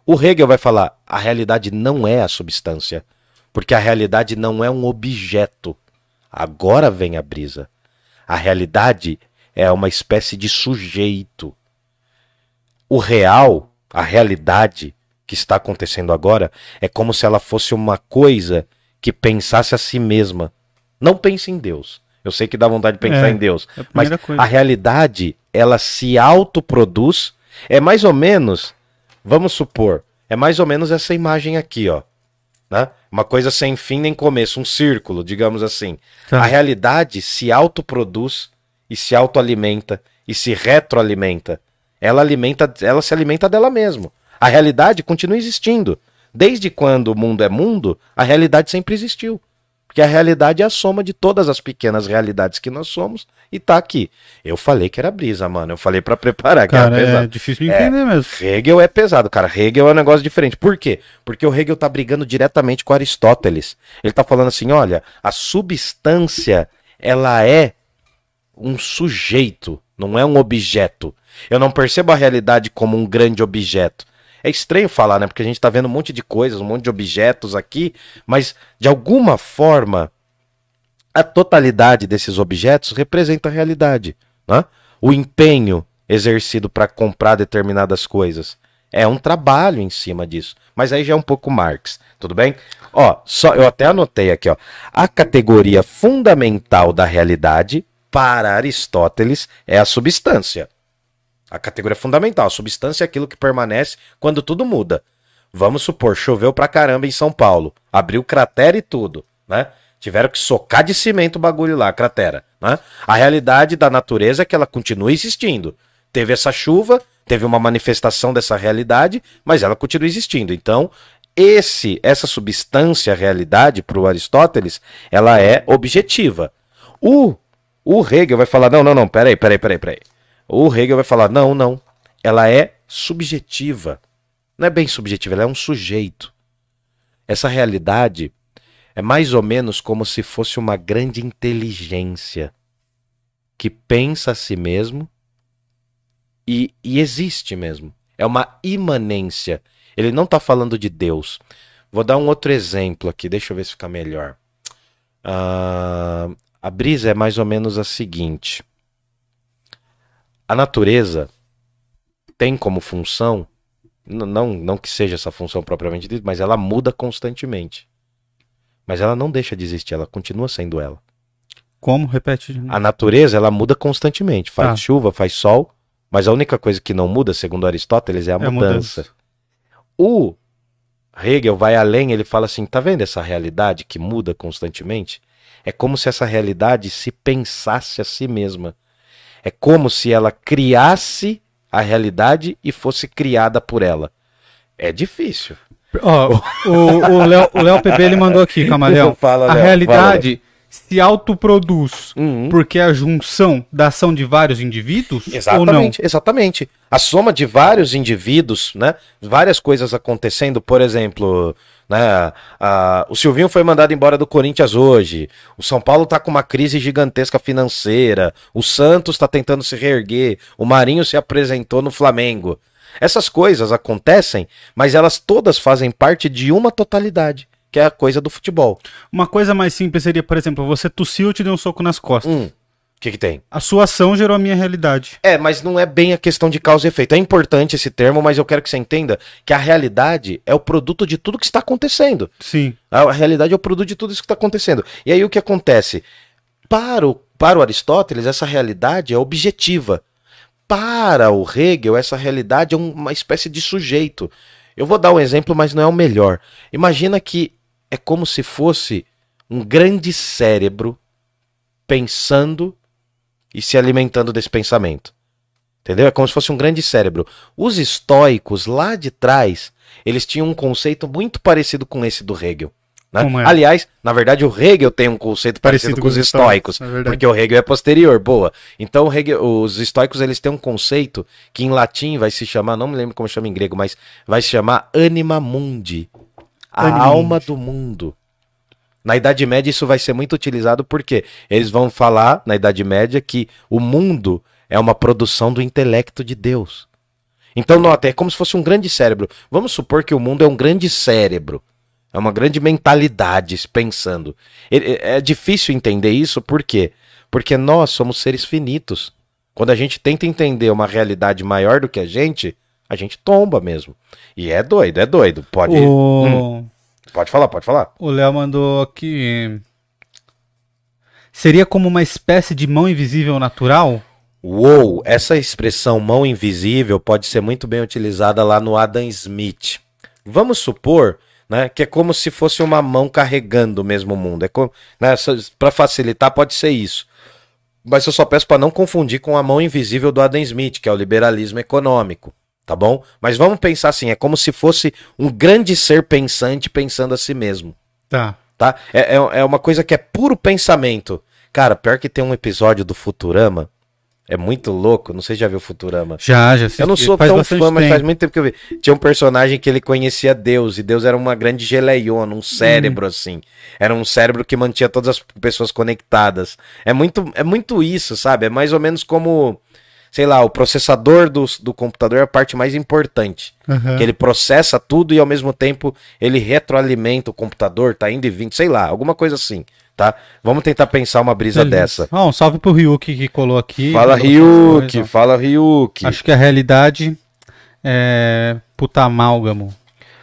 O Hegel vai falar: a realidade não é a substância, porque a realidade não é um objeto. Agora vem a brisa. A realidade é uma espécie de sujeito. O real, a realidade que está acontecendo agora, é como se ela fosse uma coisa que pensasse a si mesma. Não pense em Deus. Eu sei que dá vontade de pensar é, em Deus, é a mas coisa. a realidade, ela se autoproduz. É mais ou menos, vamos supor, é mais ou menos essa imagem aqui, ó. Né? Uma coisa sem fim nem começo, um círculo, digamos assim. Tá. A realidade se autoproduz e se autoalimenta e se retroalimenta. Ela alimenta, ela se alimenta dela mesma. A realidade continua existindo. Desde quando o mundo é mundo, a realidade sempre existiu. Porque a realidade é a soma de todas as pequenas realidades que nós somos e tá aqui. Eu falei que era brisa, mano. Eu falei para preparar cara, que era pesado. É difícil de entender é, mesmo. Hegel é pesado, cara. Hegel é um negócio diferente. Por quê? Porque o Hegel tá brigando diretamente com Aristóteles. Ele tá falando assim, olha, a substância, ela é um sujeito, não é um objeto. Eu não percebo a realidade como um grande objeto. É estranho falar, né? Porque a gente tá vendo um monte de coisas, um monte de objetos aqui, mas de alguma forma a totalidade desses objetos representa a realidade, né? O empenho exercido para comprar determinadas coisas é um trabalho em cima disso, mas aí já é um pouco Marx, tudo bem? Ó, só eu até anotei aqui, ó. A categoria fundamental da realidade para Aristóteles, é a substância. A categoria fundamental. A substância é aquilo que permanece quando tudo muda. Vamos supor, choveu pra caramba em São Paulo. Abriu cratera e tudo, né? Tiveram que socar de cimento o bagulho lá, a cratera. Né? A realidade da natureza é que ela continua existindo. Teve essa chuva, teve uma manifestação dessa realidade, mas ela continua existindo. Então, esse, essa substância, realidade, para o Aristóteles, ela é objetiva. O o Hegel vai falar: não, não, não, peraí, peraí, peraí, peraí. O Hegel vai falar: não, não. Ela é subjetiva. Não é bem subjetiva, ela é um sujeito. Essa realidade é mais ou menos como se fosse uma grande inteligência que pensa a si mesmo e, e existe mesmo. É uma imanência. Ele não está falando de Deus. Vou dar um outro exemplo aqui, deixa eu ver se fica melhor. Uh, a brisa é mais ou menos a seguinte: a natureza tem como função, não, não que seja essa função propriamente dita, mas ela muda constantemente. Mas ela não deixa de existir, ela continua sendo ela. Como? Repete. A natureza, ela muda constantemente. Faz ah. chuva, faz sol, mas a única coisa que não muda, segundo Aristóteles, é a é mudança. mudança. O Hegel vai além, ele fala assim: tá vendo essa realidade que muda constantemente? É como se essa realidade se pensasse a si mesma. É como se ela criasse a realidade e fosse criada por ela. É difícil. (laughs) Oh, o, Léo PB ele mandou aqui, (laughs) Camaleão. Fala, a realidade fala se autoproduz uhum. porque é a junção da ação de vários indivíduos? Exatamente, exatamente. A soma de vários indivíduos, né? Várias coisas acontecendo, por exemplo, né? A, o Silvinho foi mandado embora do Corinthians hoje. O São Paulo está com uma crise gigantesca financeira. O Santos está tentando se reerguer. O Marinho se apresentou no Flamengo. Essas coisas acontecem, mas elas todas fazem parte de uma totalidade que é a coisa do futebol. Uma coisa mais simples seria, por exemplo, você tossiu e te deu um soco nas costas. Hum. O que, que tem? A sua ação gerou a minha realidade. É, mas não é bem a questão de causa e efeito. É importante esse termo, mas eu quero que você entenda que a realidade é o produto de tudo que está acontecendo. Sim. A realidade é o produto de tudo isso que está acontecendo. E aí o que acontece? Para o, para o Aristóteles, essa realidade é objetiva. Para o Hegel, essa realidade é uma espécie de sujeito. Eu vou dar um exemplo, mas não é o melhor. Imagina que é como se fosse um grande cérebro pensando e se alimentando desse pensamento. Entendeu? É como se fosse um grande cérebro. Os estoicos lá de trás, eles tinham um conceito muito parecido com esse do Hegel. Né? É? Aliás, na verdade, o Hegel tem um conceito parecido, parecido com, os estoicos, estoicos é porque o Hegel é posterior, boa. Então, Hegel, os estoicos eles têm um conceito que em latim vai se chamar, não me lembro como chama em grego, mas vai se chamar anima mundi, a anima alma mundi. do mundo. Na Idade Média isso vai ser muito utilizado porque eles vão falar na Idade Média que o mundo é uma produção do intelecto de Deus. Então, nota, é como se fosse um grande cérebro. Vamos supor que o mundo é um grande cérebro. É uma grande mentalidade pensando. É difícil entender isso, por quê? Porque nós somos seres finitos. Quando a gente tenta entender uma realidade maior do que a gente, a gente tomba mesmo. E é doido, é doido. Pode. Hum. Pode falar, pode falar. O Léo mandou aqui. Seria como uma espécie de mão invisível natural? Uou, essa expressão mão invisível pode ser muito bem utilizada lá no Adam Smith. Vamos supor né, que é como se fosse uma mão carregando o mesmo mundo. É né, para facilitar, pode ser isso. Mas eu só peço para não confundir com a mão invisível do Adam Smith, que é o liberalismo econômico tá bom? Mas vamos pensar assim, é como se fosse um grande ser pensante pensando a si mesmo. Tá. Tá? É, é, é uma coisa que é puro pensamento. Cara, pior que tem um episódio do Futurama, é muito louco, não sei se já viu Futurama. Já, já assisti. Eu não sou faz tão fã, mas faz muito tempo que eu vi. Tinha um personagem que ele conhecia Deus, e Deus era uma grande geleiona, um cérebro hum. assim. Era um cérebro que mantinha todas as pessoas conectadas. É muito, é muito isso, sabe? É mais ou menos como sei lá, o processador do, do computador é a parte mais importante. Uhum. Que ele processa tudo e ao mesmo tempo ele retroalimenta o computador, tá indo e vindo, sei lá, alguma coisa assim, tá? Vamos tentar pensar uma brisa Beleza. dessa. Ah, um salve pro Ryuki que colou aqui. Fala Ryuki, fala Ryuki. Acho que a realidade é puta amálgamo.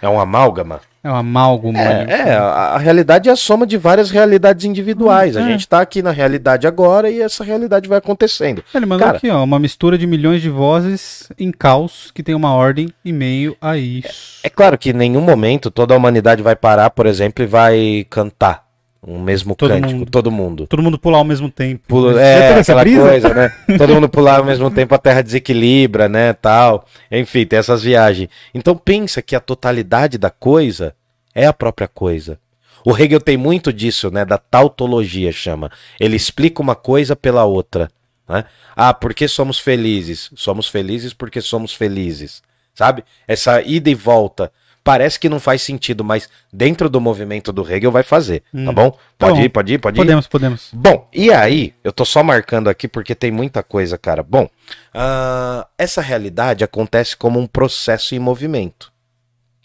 É um amálgama? É um amálgama. É, é a, a, realidade é a soma de várias realidades individuais. Hum, é. A gente tá aqui na realidade agora e essa realidade vai acontecendo. Ele mandou Cara, aqui, ó, uma mistura de milhões de vozes em caos que tem uma ordem e meio a isso. É, é claro que em nenhum momento toda a humanidade vai parar, por exemplo, e vai cantar um mesmo todo cântico, mundo, todo mundo. Todo mundo pular ao mesmo tempo. Pula, é, aquela brisa? coisa, né? (laughs) todo mundo pular ao mesmo tempo, a Terra desequilibra, né, tal. Enfim, tem essas viagens. Então pensa que a totalidade da coisa é a própria coisa. O Hegel tem muito disso, né, da tautologia chama. Ele explica uma coisa pela outra, né? Ah, por que somos felizes? Somos felizes porque somos felizes. Sabe? Essa ida e volta parece que não faz sentido, mas dentro do movimento do Hegel vai fazer, tá hum. tá bom? Pode tá ir, pode ir, pode ir? Podemos, podemos. Bom, e aí, eu tô só marcando aqui porque tem muita coisa, cara. Bom, uh, essa realidade acontece como um processo em movimento.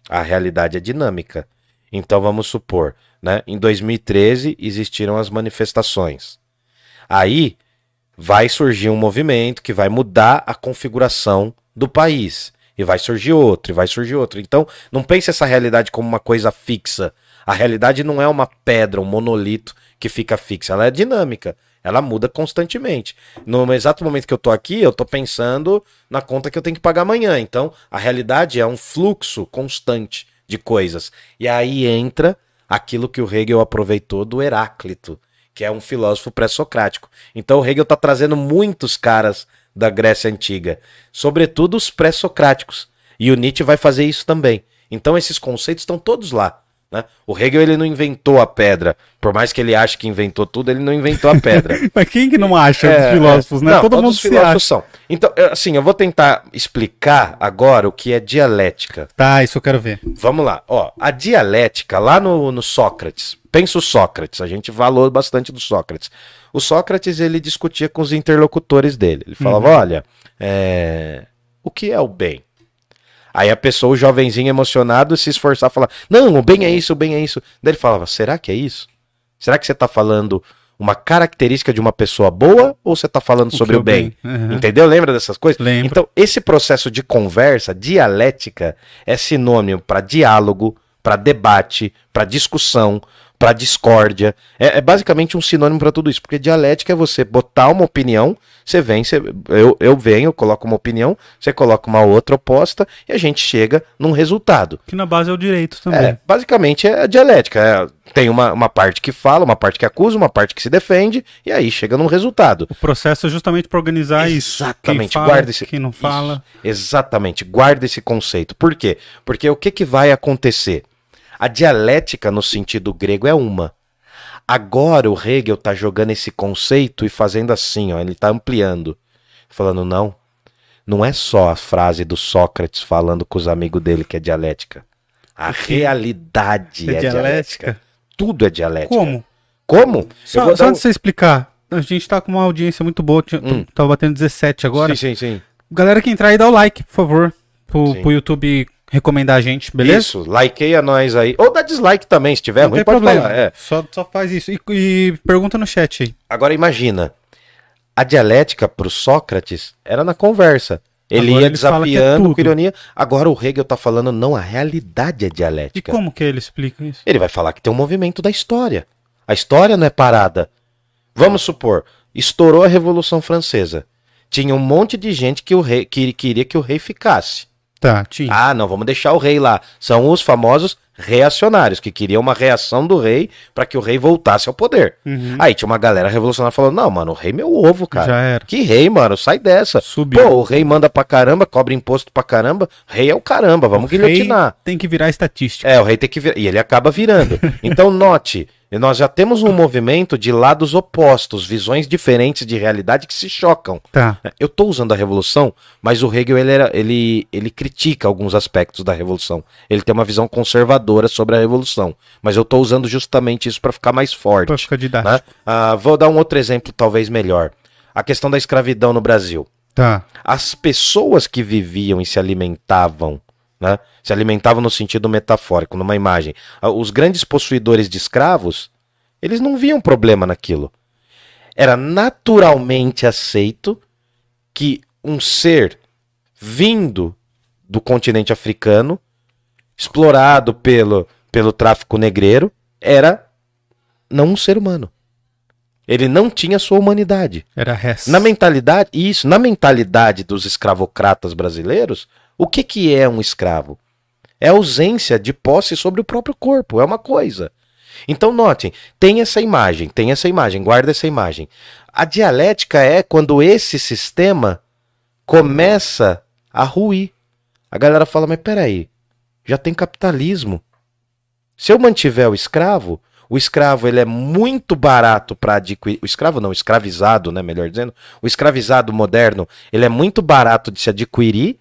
A realidade é dinâmica. Então vamos supor, né? Em 2013 existiram as manifestações. Aí vai surgir um movimento que vai mudar a configuração do país. E vai surgir outro, e vai surgir outro. Então, não pense essa realidade como uma coisa fixa. A realidade não é uma pedra, um monolito que fica fixa. Ela é dinâmica. Ela muda constantemente. No exato momento que eu tô aqui, eu tô pensando na conta que eu tenho que pagar amanhã. Então, a realidade é um fluxo constante de coisas. E aí entra aquilo que o Hegel aproveitou do Heráclito, que é um filósofo pré-socrático. Então, o Hegel tá trazendo muitos caras da Grécia Antiga, sobretudo os pré-socráticos. E o Nietzsche vai fazer isso também. Então esses conceitos estão todos lá. Né? O Hegel ele não inventou a pedra, por mais que ele ache que inventou tudo, ele não inventou a pedra. (laughs) Mas quem que não acha é, os filósofos, é, né? Não, Todo mundo os filósofos são. Então, assim, eu vou tentar explicar agora o que é dialética. Tá, isso eu quero ver. Vamos lá. Ó, a dialética lá no, no Sócrates. Pensa o Sócrates, a gente falou bastante do Sócrates. O Sócrates ele discutia com os interlocutores dele. Ele falava: uhum. olha, é... o que é o bem? Aí a pessoa, o jovenzinho emocionado, se esforçar a falar: Não, o bem é isso, o bem é isso. Daí ele falava: Será que é isso? Será que você tá falando uma característica de uma pessoa boa ou você tá falando o sobre o bem? bem. Uhum. Entendeu? Lembra dessas coisas? Lembro. Então, esse processo de conversa, dialética, é sinônimo para diálogo, para debate, para discussão, para discórdia. É, é, basicamente um sinônimo para tudo isso, porque dialética é você botar uma opinião, você vem, você, eu, eu venho, coloco uma opinião, você coloca uma outra oposta e a gente chega num resultado. Que na base é o direito também. É, basicamente é a dialética. É, tem uma, uma parte que fala, uma parte que acusa, uma parte que se defende, e aí chega num resultado. O processo é justamente para organizar exatamente, isso. Exatamente, guarda esse. Quem não fala. Isso, exatamente, guarda esse conceito. Por quê? Porque o que, que vai acontecer? A dialética, no sentido grego, é uma. Agora o Hegel está jogando esse conceito e fazendo assim, ó, ele está ampliando. Falando, não, não é só a frase do Sócrates falando com os amigos dele que é dialética. A realidade é, é dialética. dialética. Tudo é dialética. Como? Como? Só, só antes de você explicar, a gente está com uma audiência muito boa, hum. tava batendo 17 agora. Sim, sim, sim. Galera que entrar aí, dá o like, por favor, pro, pro YouTube recomendar a gente, beleza? Isso, likeia nós aí. Ou dá dislike também, se tiver não ruim, pode problema. falar. É. Só, só faz isso. E, e, pergunta no chat aí. Agora imagina, a dialética pro Sócrates era na conversa. Ele Agora ia ele desafiando é com ironia. Agora o Hegel tá falando, não, a realidade é dialética. E como que ele explica isso? Ele vai falar que tem um movimento da história. A história não é parada. Vamos supor, estourou a Revolução Francesa. Tinha um monte de gente que, o rei, que queria que o rei ficasse. Tá, tinha. Ah, não, vamos deixar o rei lá. São os famosos reacionários, que queriam uma reação do rei para que o rei voltasse ao poder. Uhum. Aí tinha uma galera revolucionária falando: não, mano, o rei é meu ovo, cara. Já era. Que rei, mano, sai dessa. Subiu. Pô, o rei manda pra caramba, cobra imposto pra caramba. Rei é o caramba, vamos o guilhotinar. tem que virar estatística. É, o rei tem que virar. E ele acaba virando. (laughs) então, note. E nós já temos um movimento de lados opostos, visões diferentes de realidade que se chocam. Tá. Eu estou usando a revolução, mas o Hegel ele, ele, ele critica alguns aspectos da revolução. Ele tem uma visão conservadora sobre a revolução. Mas eu estou usando justamente isso para ficar mais forte. Para ficar didático. Né? Ah, vou dar um outro exemplo, talvez melhor. A questão da escravidão no Brasil. Tá. As pessoas que viviam e se alimentavam né? Se alimentavam no sentido metafórico, numa imagem. Ah, os grandes possuidores de escravos, eles não viam problema naquilo. Era naturalmente aceito que um ser vindo do continente africano, explorado pelo, pelo tráfico negreiro, era não um ser humano. Ele não tinha sua humanidade. Era res. Na mentalidade, isso, na mentalidade dos escravocratas brasileiros, o que, que é um escravo? É ausência de posse sobre o próprio corpo, é uma coisa. Então, notem, tem essa imagem, tem essa imagem, guarda essa imagem. A dialética é quando esse sistema começa a ruir. A galera fala, mas peraí, já tem capitalismo. Se eu mantiver o escravo, o escravo ele é muito barato para adquirir. O escravo não, o escravizado, né, melhor dizendo. O escravizado moderno, ele é muito barato de se adquirir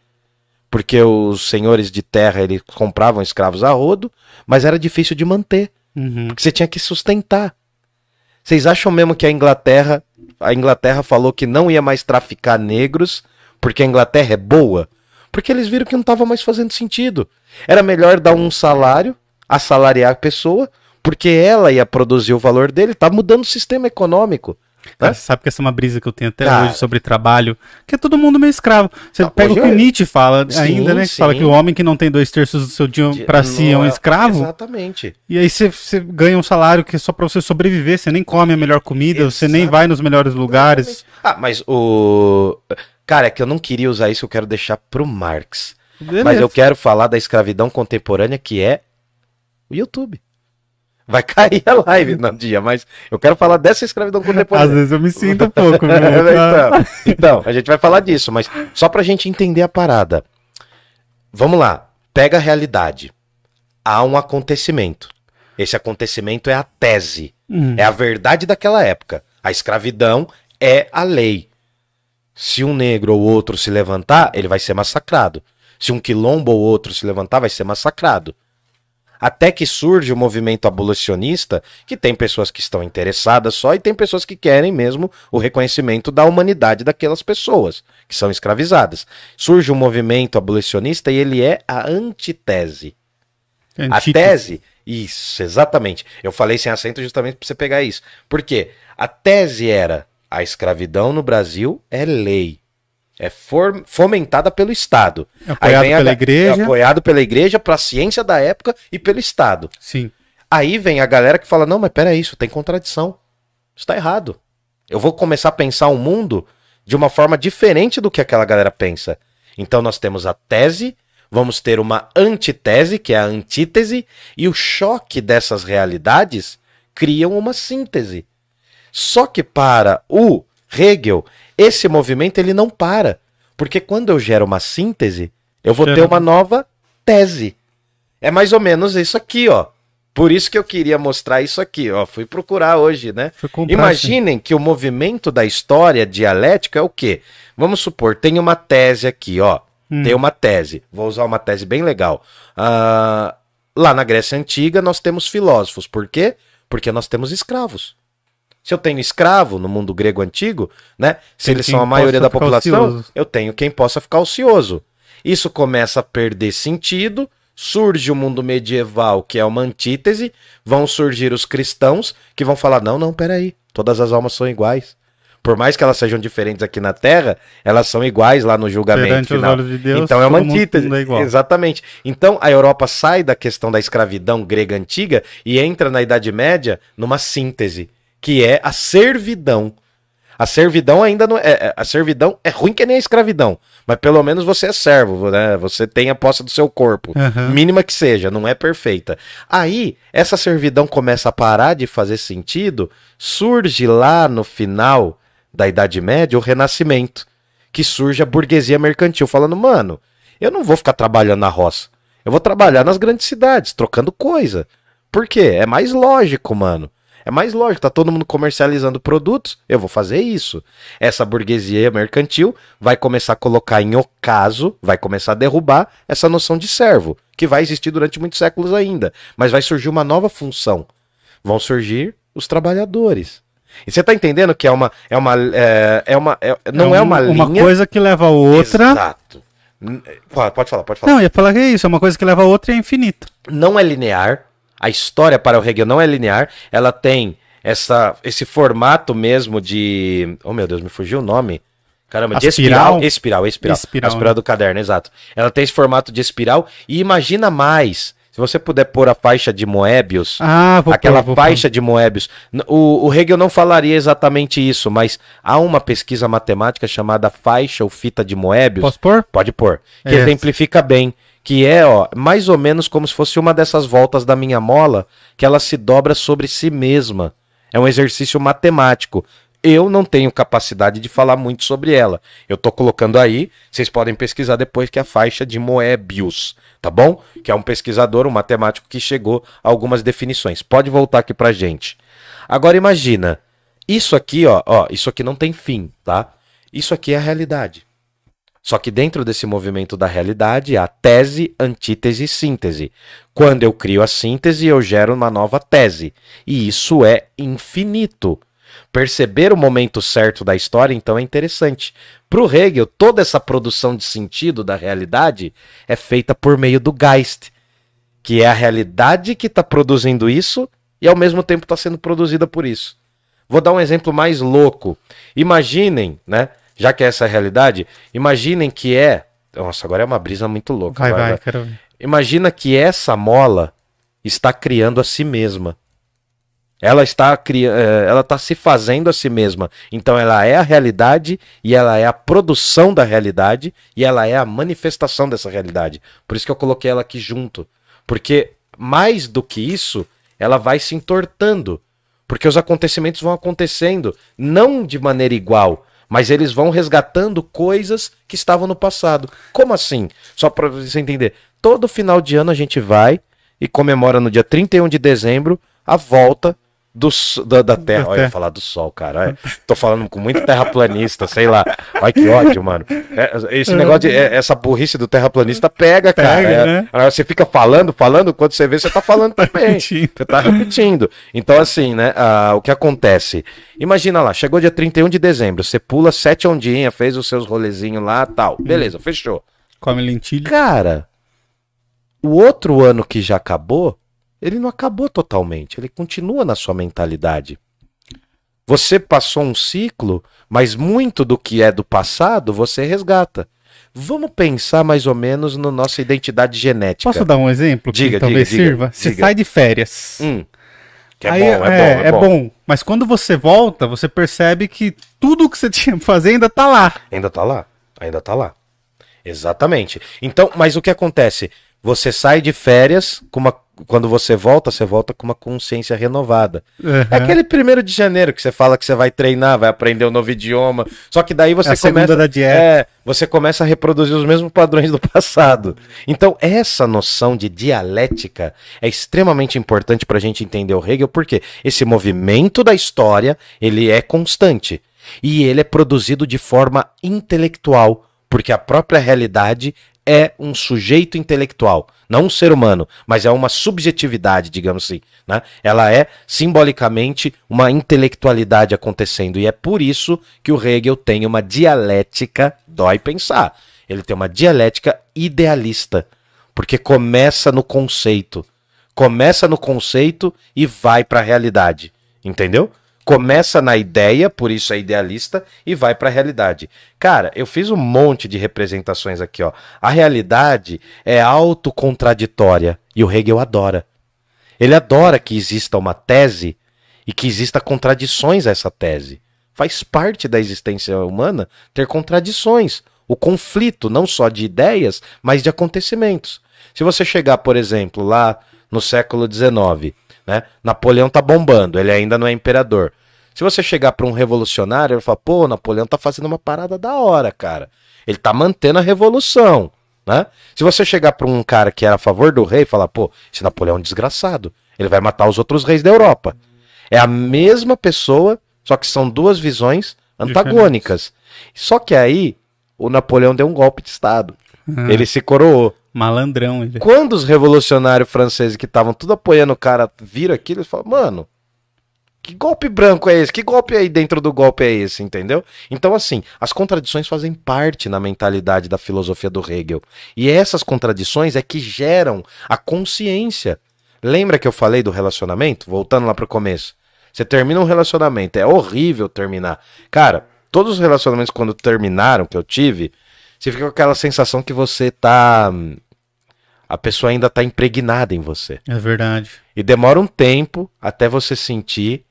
porque os senhores de terra eles compravam escravos a rodo, mas era difícil de manter, uhum. porque você tinha que sustentar. Vocês acham mesmo que a Inglaterra, a Inglaterra falou que não ia mais traficar negros porque a Inglaterra é boa? Porque eles viram que não estava mais fazendo sentido. Era melhor dar um salário, assalariar a pessoa, porque ela ia produzir o valor dele, tá mudando o sistema econômico. Cara, sabe que essa é uma brisa que eu tenho até Cara, hoje sobre trabalho, que é todo mundo meio escravo. Você não, pega o que o Nietzsche fala sim, ainda, né? Que fala que o homem que não tem dois terços do seu dia para si é um escravo. Exatamente. E aí você, você ganha um salário que é só para você sobreviver, você nem come a melhor comida, Exatamente. você nem vai nos melhores lugares. Ah, mas o. Cara, é que eu não queria usar isso, eu quero deixar pro Marx. Beleza. Mas eu quero falar da escravidão contemporânea que é o YouTube. Vai cair a live no dia, mas eu quero falar dessa escravidão contemporânea. Às vezes eu me sinto um pouco. (laughs) então, então, a gente vai falar disso, mas só pra gente entender a parada. Vamos lá, pega a realidade. Há um acontecimento. Esse acontecimento é a tese. Hum. É a verdade daquela época. A escravidão é a lei. Se um negro ou outro se levantar, ele vai ser massacrado. Se um quilombo ou outro se levantar, vai ser massacrado. Até que surge o movimento abolicionista, que tem pessoas que estão interessadas só e tem pessoas que querem mesmo o reconhecimento da humanidade daquelas pessoas que são escravizadas. Surge um movimento abolicionista e ele é a antitese. Antítese. A tese, isso, exatamente. Eu falei sem acento justamente para você pegar isso. Por quê? A tese era a escravidão no Brasil é lei. É fomentada pelo Estado. Apoiado pela a, igreja. É apoiado pela igreja, pela ciência da época e pelo Estado. Sim. Aí vem a galera que fala: não, mas peraí, isso tem contradição. Isso tá errado. Eu vou começar a pensar o um mundo de uma forma diferente do que aquela galera pensa. Então nós temos a tese, vamos ter uma antitese, que é a antítese, e o choque dessas realidades criam uma síntese. Só que para o Hegel, esse movimento ele não para, porque quando eu gero uma síntese, eu vou ter uma nova tese. É mais ou menos isso aqui, ó. Por isso que eu queria mostrar isso aqui, ó. Fui procurar hoje, né? Imaginem que o movimento da história dialética é o quê? Vamos supor, tem uma tese aqui, ó. Hum. Tem uma tese. Vou usar uma tese bem legal. Uh, lá na Grécia Antiga nós temos filósofos. Por quê? Porque nós temos escravos. Se eu tenho escravo no mundo grego antigo, né? Se Tem eles são a maioria da população, ocioso. eu tenho quem possa ficar ocioso. Isso começa a perder sentido, surge o mundo medieval, que é uma antítese, vão surgir os cristãos que vão falar: não, não, peraí, todas as almas são iguais. Por mais que elas sejam diferentes aqui na Terra, elas são iguais lá no julgamento Perante final. De Deus, então é uma antítese. É Exatamente. Então a Europa sai da questão da escravidão grega antiga e entra na Idade Média numa síntese que é a servidão. A servidão ainda não é, é. A servidão é ruim que nem a escravidão. Mas pelo menos você é servo, né? Você tem a posse do seu corpo. Uhum. Mínima que seja, não é perfeita. Aí, essa servidão começa a parar de fazer sentido. Surge lá no final da Idade Média o Renascimento. Que surge a burguesia mercantil, falando, mano, eu não vou ficar trabalhando na roça. Eu vou trabalhar nas grandes cidades, trocando coisa. Por quê? É mais lógico, mano. É mais lógico, tá todo mundo comercializando produtos, eu vou fazer isso. Essa burguesia mercantil vai começar a colocar em ocaso, vai começar a derrubar essa noção de servo, que vai existir durante muitos séculos ainda, mas vai surgir uma nova função. Vão surgir os trabalhadores. E você tá entendendo que é uma é uma é, é uma é, não é, é uma linha uma coisa que leva a outra. Exato. Pode falar, pode falar. Não, ia falar que é isso, é uma coisa que leva a outra e é infinito. Não é linear, a história para o Hegel não é linear, ela tem essa, esse formato mesmo de. Oh meu Deus, me fugiu o nome. Caramba, de espiral. Espiral, espiral. Espiral, a espiral do caderno, exato. Ela tem esse formato de espiral e imagina mais. Se você puder pôr a faixa de Moebius, ah, vou aquela pôr, faixa pôr. de Moebius, o, o Hegel não falaria exatamente isso, mas há uma pesquisa matemática chamada faixa ou fita de Moebius. Posso pôr? Pode pôr. Que é. exemplifica bem que é, ó, mais ou menos como se fosse uma dessas voltas da minha mola, que ela se dobra sobre si mesma. É um exercício matemático. Eu não tenho capacidade de falar muito sobre ela. Eu tô colocando aí, vocês podem pesquisar depois que é a faixa de Moebius, tá bom? Que é um pesquisador, um matemático que chegou a algumas definições. Pode voltar aqui pra gente. Agora imagina, isso aqui, ó, ó, isso aqui não tem fim, tá? Isso aqui é a realidade. Só que dentro desse movimento da realidade há tese, antítese e síntese. Quando eu crio a síntese, eu gero uma nova tese. E isso é infinito. Perceber o momento certo da história, então, é interessante. Para o Hegel, toda essa produção de sentido da realidade é feita por meio do Geist, que é a realidade que está produzindo isso e ao mesmo tempo está sendo produzida por isso. Vou dar um exemplo mais louco. Imaginem, né? Já que essa é a realidade, imaginem que é. Nossa, agora é uma brisa muito louca. Vai, vai, quero ver. Imagina que essa mola está criando a si mesma. Ela está criando, é, ela está se fazendo a si mesma. Então ela é a realidade e ela é a produção da realidade e ela é a manifestação dessa realidade. Por isso que eu coloquei ela aqui junto, porque mais do que isso, ela vai se entortando, porque os acontecimentos vão acontecendo não de maneira igual, mas eles vão resgatando coisas que estavam no passado. Como assim? Só para você entender. Todo final de ano a gente vai e comemora no dia 31 de dezembro a volta do, da, da Terra. Olha, eu falar do Sol, cara. tô falando com muito terraplanista, sei lá. Ai, que ódio, mano. É, esse negócio de. É, essa burrice do terraplanista pega, pega cara. É, né? É, você fica falando, falando, quando você vê, você tá falando também. você tá repetindo. Então, assim, né? O que acontece? Imagina lá, chegou dia 31 de dezembro, você pula sete ondinhas, fez os seus rolezinhos lá tal. Beleza, hum. fechou. Come lentilha. Cara, o outro ano que já acabou, ele não acabou totalmente, ele continua na sua mentalidade. Você passou um ciclo, mas muito do que é do passado você resgata. Vamos pensar mais ou menos na no nossa identidade genética. Posso dar um exemplo diga, que talvez diga, sirva? Você sai de férias. Hum, é, Aí, bom, é, é, bom, é, bom. bom. Mas quando você volta, você percebe que tudo que você (laughs) tinha que fazer ainda tá lá. Ainda tá lá. Ainda tá lá. Exatamente. Então, mas o que acontece? Você sai de férias com uma quando você volta, você volta com uma consciência renovada. Uhum. É aquele primeiro de janeiro que você fala que você vai treinar, vai aprender um novo idioma. Só que daí você é começa. Da dieta. É, você começa a reproduzir os mesmos padrões do (laughs) passado. Então, essa noção de dialética é extremamente importante para a gente entender o Hegel, porque esse movimento da história ele é constante. E ele é produzido de forma intelectual, porque a própria realidade é um sujeito intelectual, não um ser humano, mas é uma subjetividade, digamos assim. Né? Ela é simbolicamente uma intelectualidade acontecendo. E é por isso que o Hegel tem uma dialética, dói pensar, ele tem uma dialética idealista, porque começa no conceito. Começa no conceito e vai para a realidade. Entendeu? Começa na ideia, por isso é idealista, e vai para a realidade. Cara, eu fiz um monte de representações aqui, ó. A realidade é autocontraditória e o Hegel adora. Ele adora que exista uma tese e que exista contradições a essa tese. Faz parte da existência humana ter contradições, o conflito não só de ideias, mas de acontecimentos. Se você chegar, por exemplo, lá no século XIX, né? Napoleão tá bombando, ele ainda não é imperador. Se você chegar para um revolucionário, ele fala, pô, Napoleão tá fazendo uma parada da hora, cara. Ele tá mantendo a revolução, né? Se você chegar para um cara que era a favor do rei e falar, pô, esse Napoleão é um desgraçado. Ele vai matar os outros reis da Europa. É a mesma pessoa, só que são duas visões antagônicas. Só que aí o Napoleão deu um golpe de estado. Uhum. Ele se coroou. Malandrão. Ele. Quando os revolucionários franceses que estavam tudo apoiando o cara viram aquilo, eles falaram, mano, que golpe branco é esse? Que golpe aí dentro do golpe é esse, entendeu? Então, assim, as contradições fazem parte na mentalidade da filosofia do Hegel. E essas contradições é que geram a consciência. Lembra que eu falei do relacionamento? Voltando lá pro começo. Você termina um relacionamento, é horrível terminar. Cara, todos os relacionamentos quando terminaram que eu tive, você fica com aquela sensação que você tá a pessoa ainda tá impregnada em você. É verdade. E demora um tempo até você sentir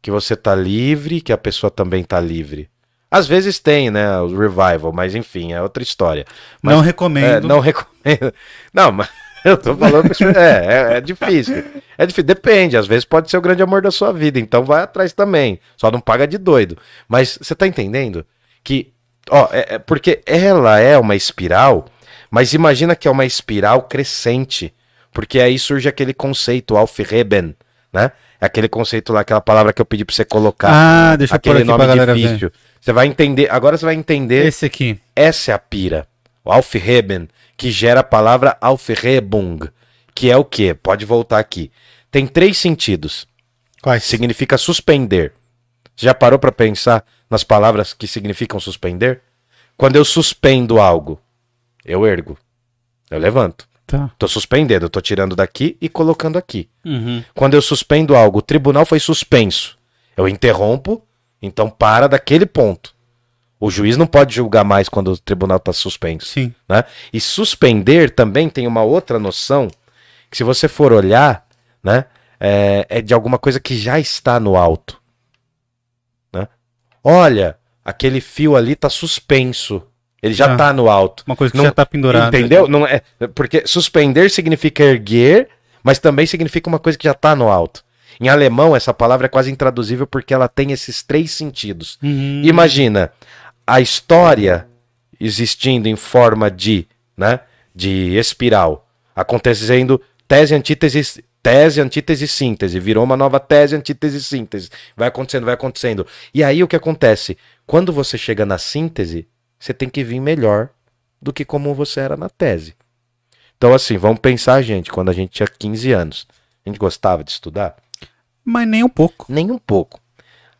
que você tá livre, que a pessoa também tá livre. Às vezes tem, né, o revival, mas enfim, é outra história. Mas, não recomendo. É, não recomendo. (laughs) Não, mas (laughs) eu tô falando que é, é, é, difícil. É difícil, depende, às vezes pode ser o grande amor da sua vida, então vai atrás também. Só não paga de doido. Mas você tá entendendo que, ó, é, é porque ela é uma espiral, mas imagina que é uma espiral crescente, porque aí surge aquele conceito Aufheben, né? É aquele conceito lá, aquela palavra que eu pedi pra você colocar. Ah, deixa eu aquele nome difícil. Ver. Você vai entender, agora você vai entender. Esse aqui. Essa é a pira. O Aufheben, que gera a palavra Aufhebung, que é o que? Pode voltar aqui. Tem três sentidos. Quais? Significa suspender. Você já parou para pensar nas palavras que significam suspender? Quando eu suspendo algo, eu ergo. Eu levanto. Tá. Tô suspendendo, eu tô tirando daqui e colocando aqui. Uhum. Quando eu suspendo algo, o tribunal foi suspenso. Eu interrompo, então para daquele ponto. O juiz não pode julgar mais quando o tribunal está suspenso. Sim. Né? E suspender também tem uma outra noção que, se você for olhar, né, é, é de alguma coisa que já está no alto. Né? Olha, aquele fio ali está suspenso. Ele já ah, no alto. Uma coisa que não, já está pendurada. Entendeu? Não é, porque suspender significa erguer, mas também significa uma coisa que já está no alto. Em alemão, essa palavra é quase intraduzível porque ela tem esses três sentidos. Uhum. Imagina a história existindo em forma de, né, de espiral, acontecendo tese, antítese tese, antítese, síntese. Virou uma nova tese, antítese, síntese. Vai acontecendo, vai acontecendo. E aí o que acontece? Quando você chega na síntese, você tem que vir melhor do que como você era na tese. Então, assim, vamos pensar, gente, quando a gente tinha 15 anos. A gente gostava de estudar? Mas nem um pouco. Nem um pouco.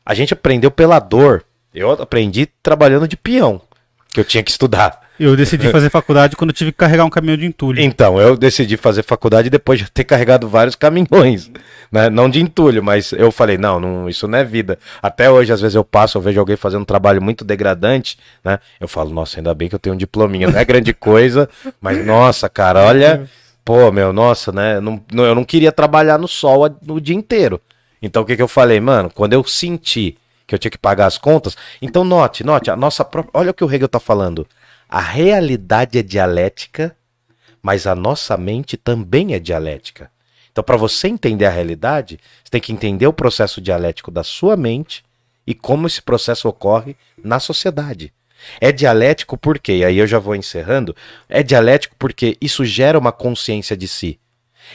A gente aprendeu pela dor. Eu aprendi trabalhando de peão, que eu tinha que estudar. Eu decidi (laughs) fazer faculdade quando tive que carregar um caminhão de entulho. Então, eu decidi fazer faculdade depois de ter carregado vários caminhões. (laughs) Né? Não de entulho, mas eu falei, não, não, isso não é vida. Até hoje, às vezes, eu passo, eu vejo alguém fazendo um trabalho muito degradante, né? Eu falo, nossa, ainda bem que eu tenho um diplominha. Não é grande coisa, (laughs) mas nossa, cara, olha. Pô, meu, nossa, né? Não, não, eu não queria trabalhar no sol o dia inteiro. Então o que, que eu falei, mano? Quando eu senti que eu tinha que pagar as contas, então note, note, a nossa própria. Olha o que o Hegel tá falando. A realidade é dialética, mas a nossa mente também é dialética. Então, para você entender a realidade, você tem que entender o processo dialético da sua mente e como esse processo ocorre na sociedade. É dialético porque, e aí eu já vou encerrando, é dialético porque isso gera uma consciência de si.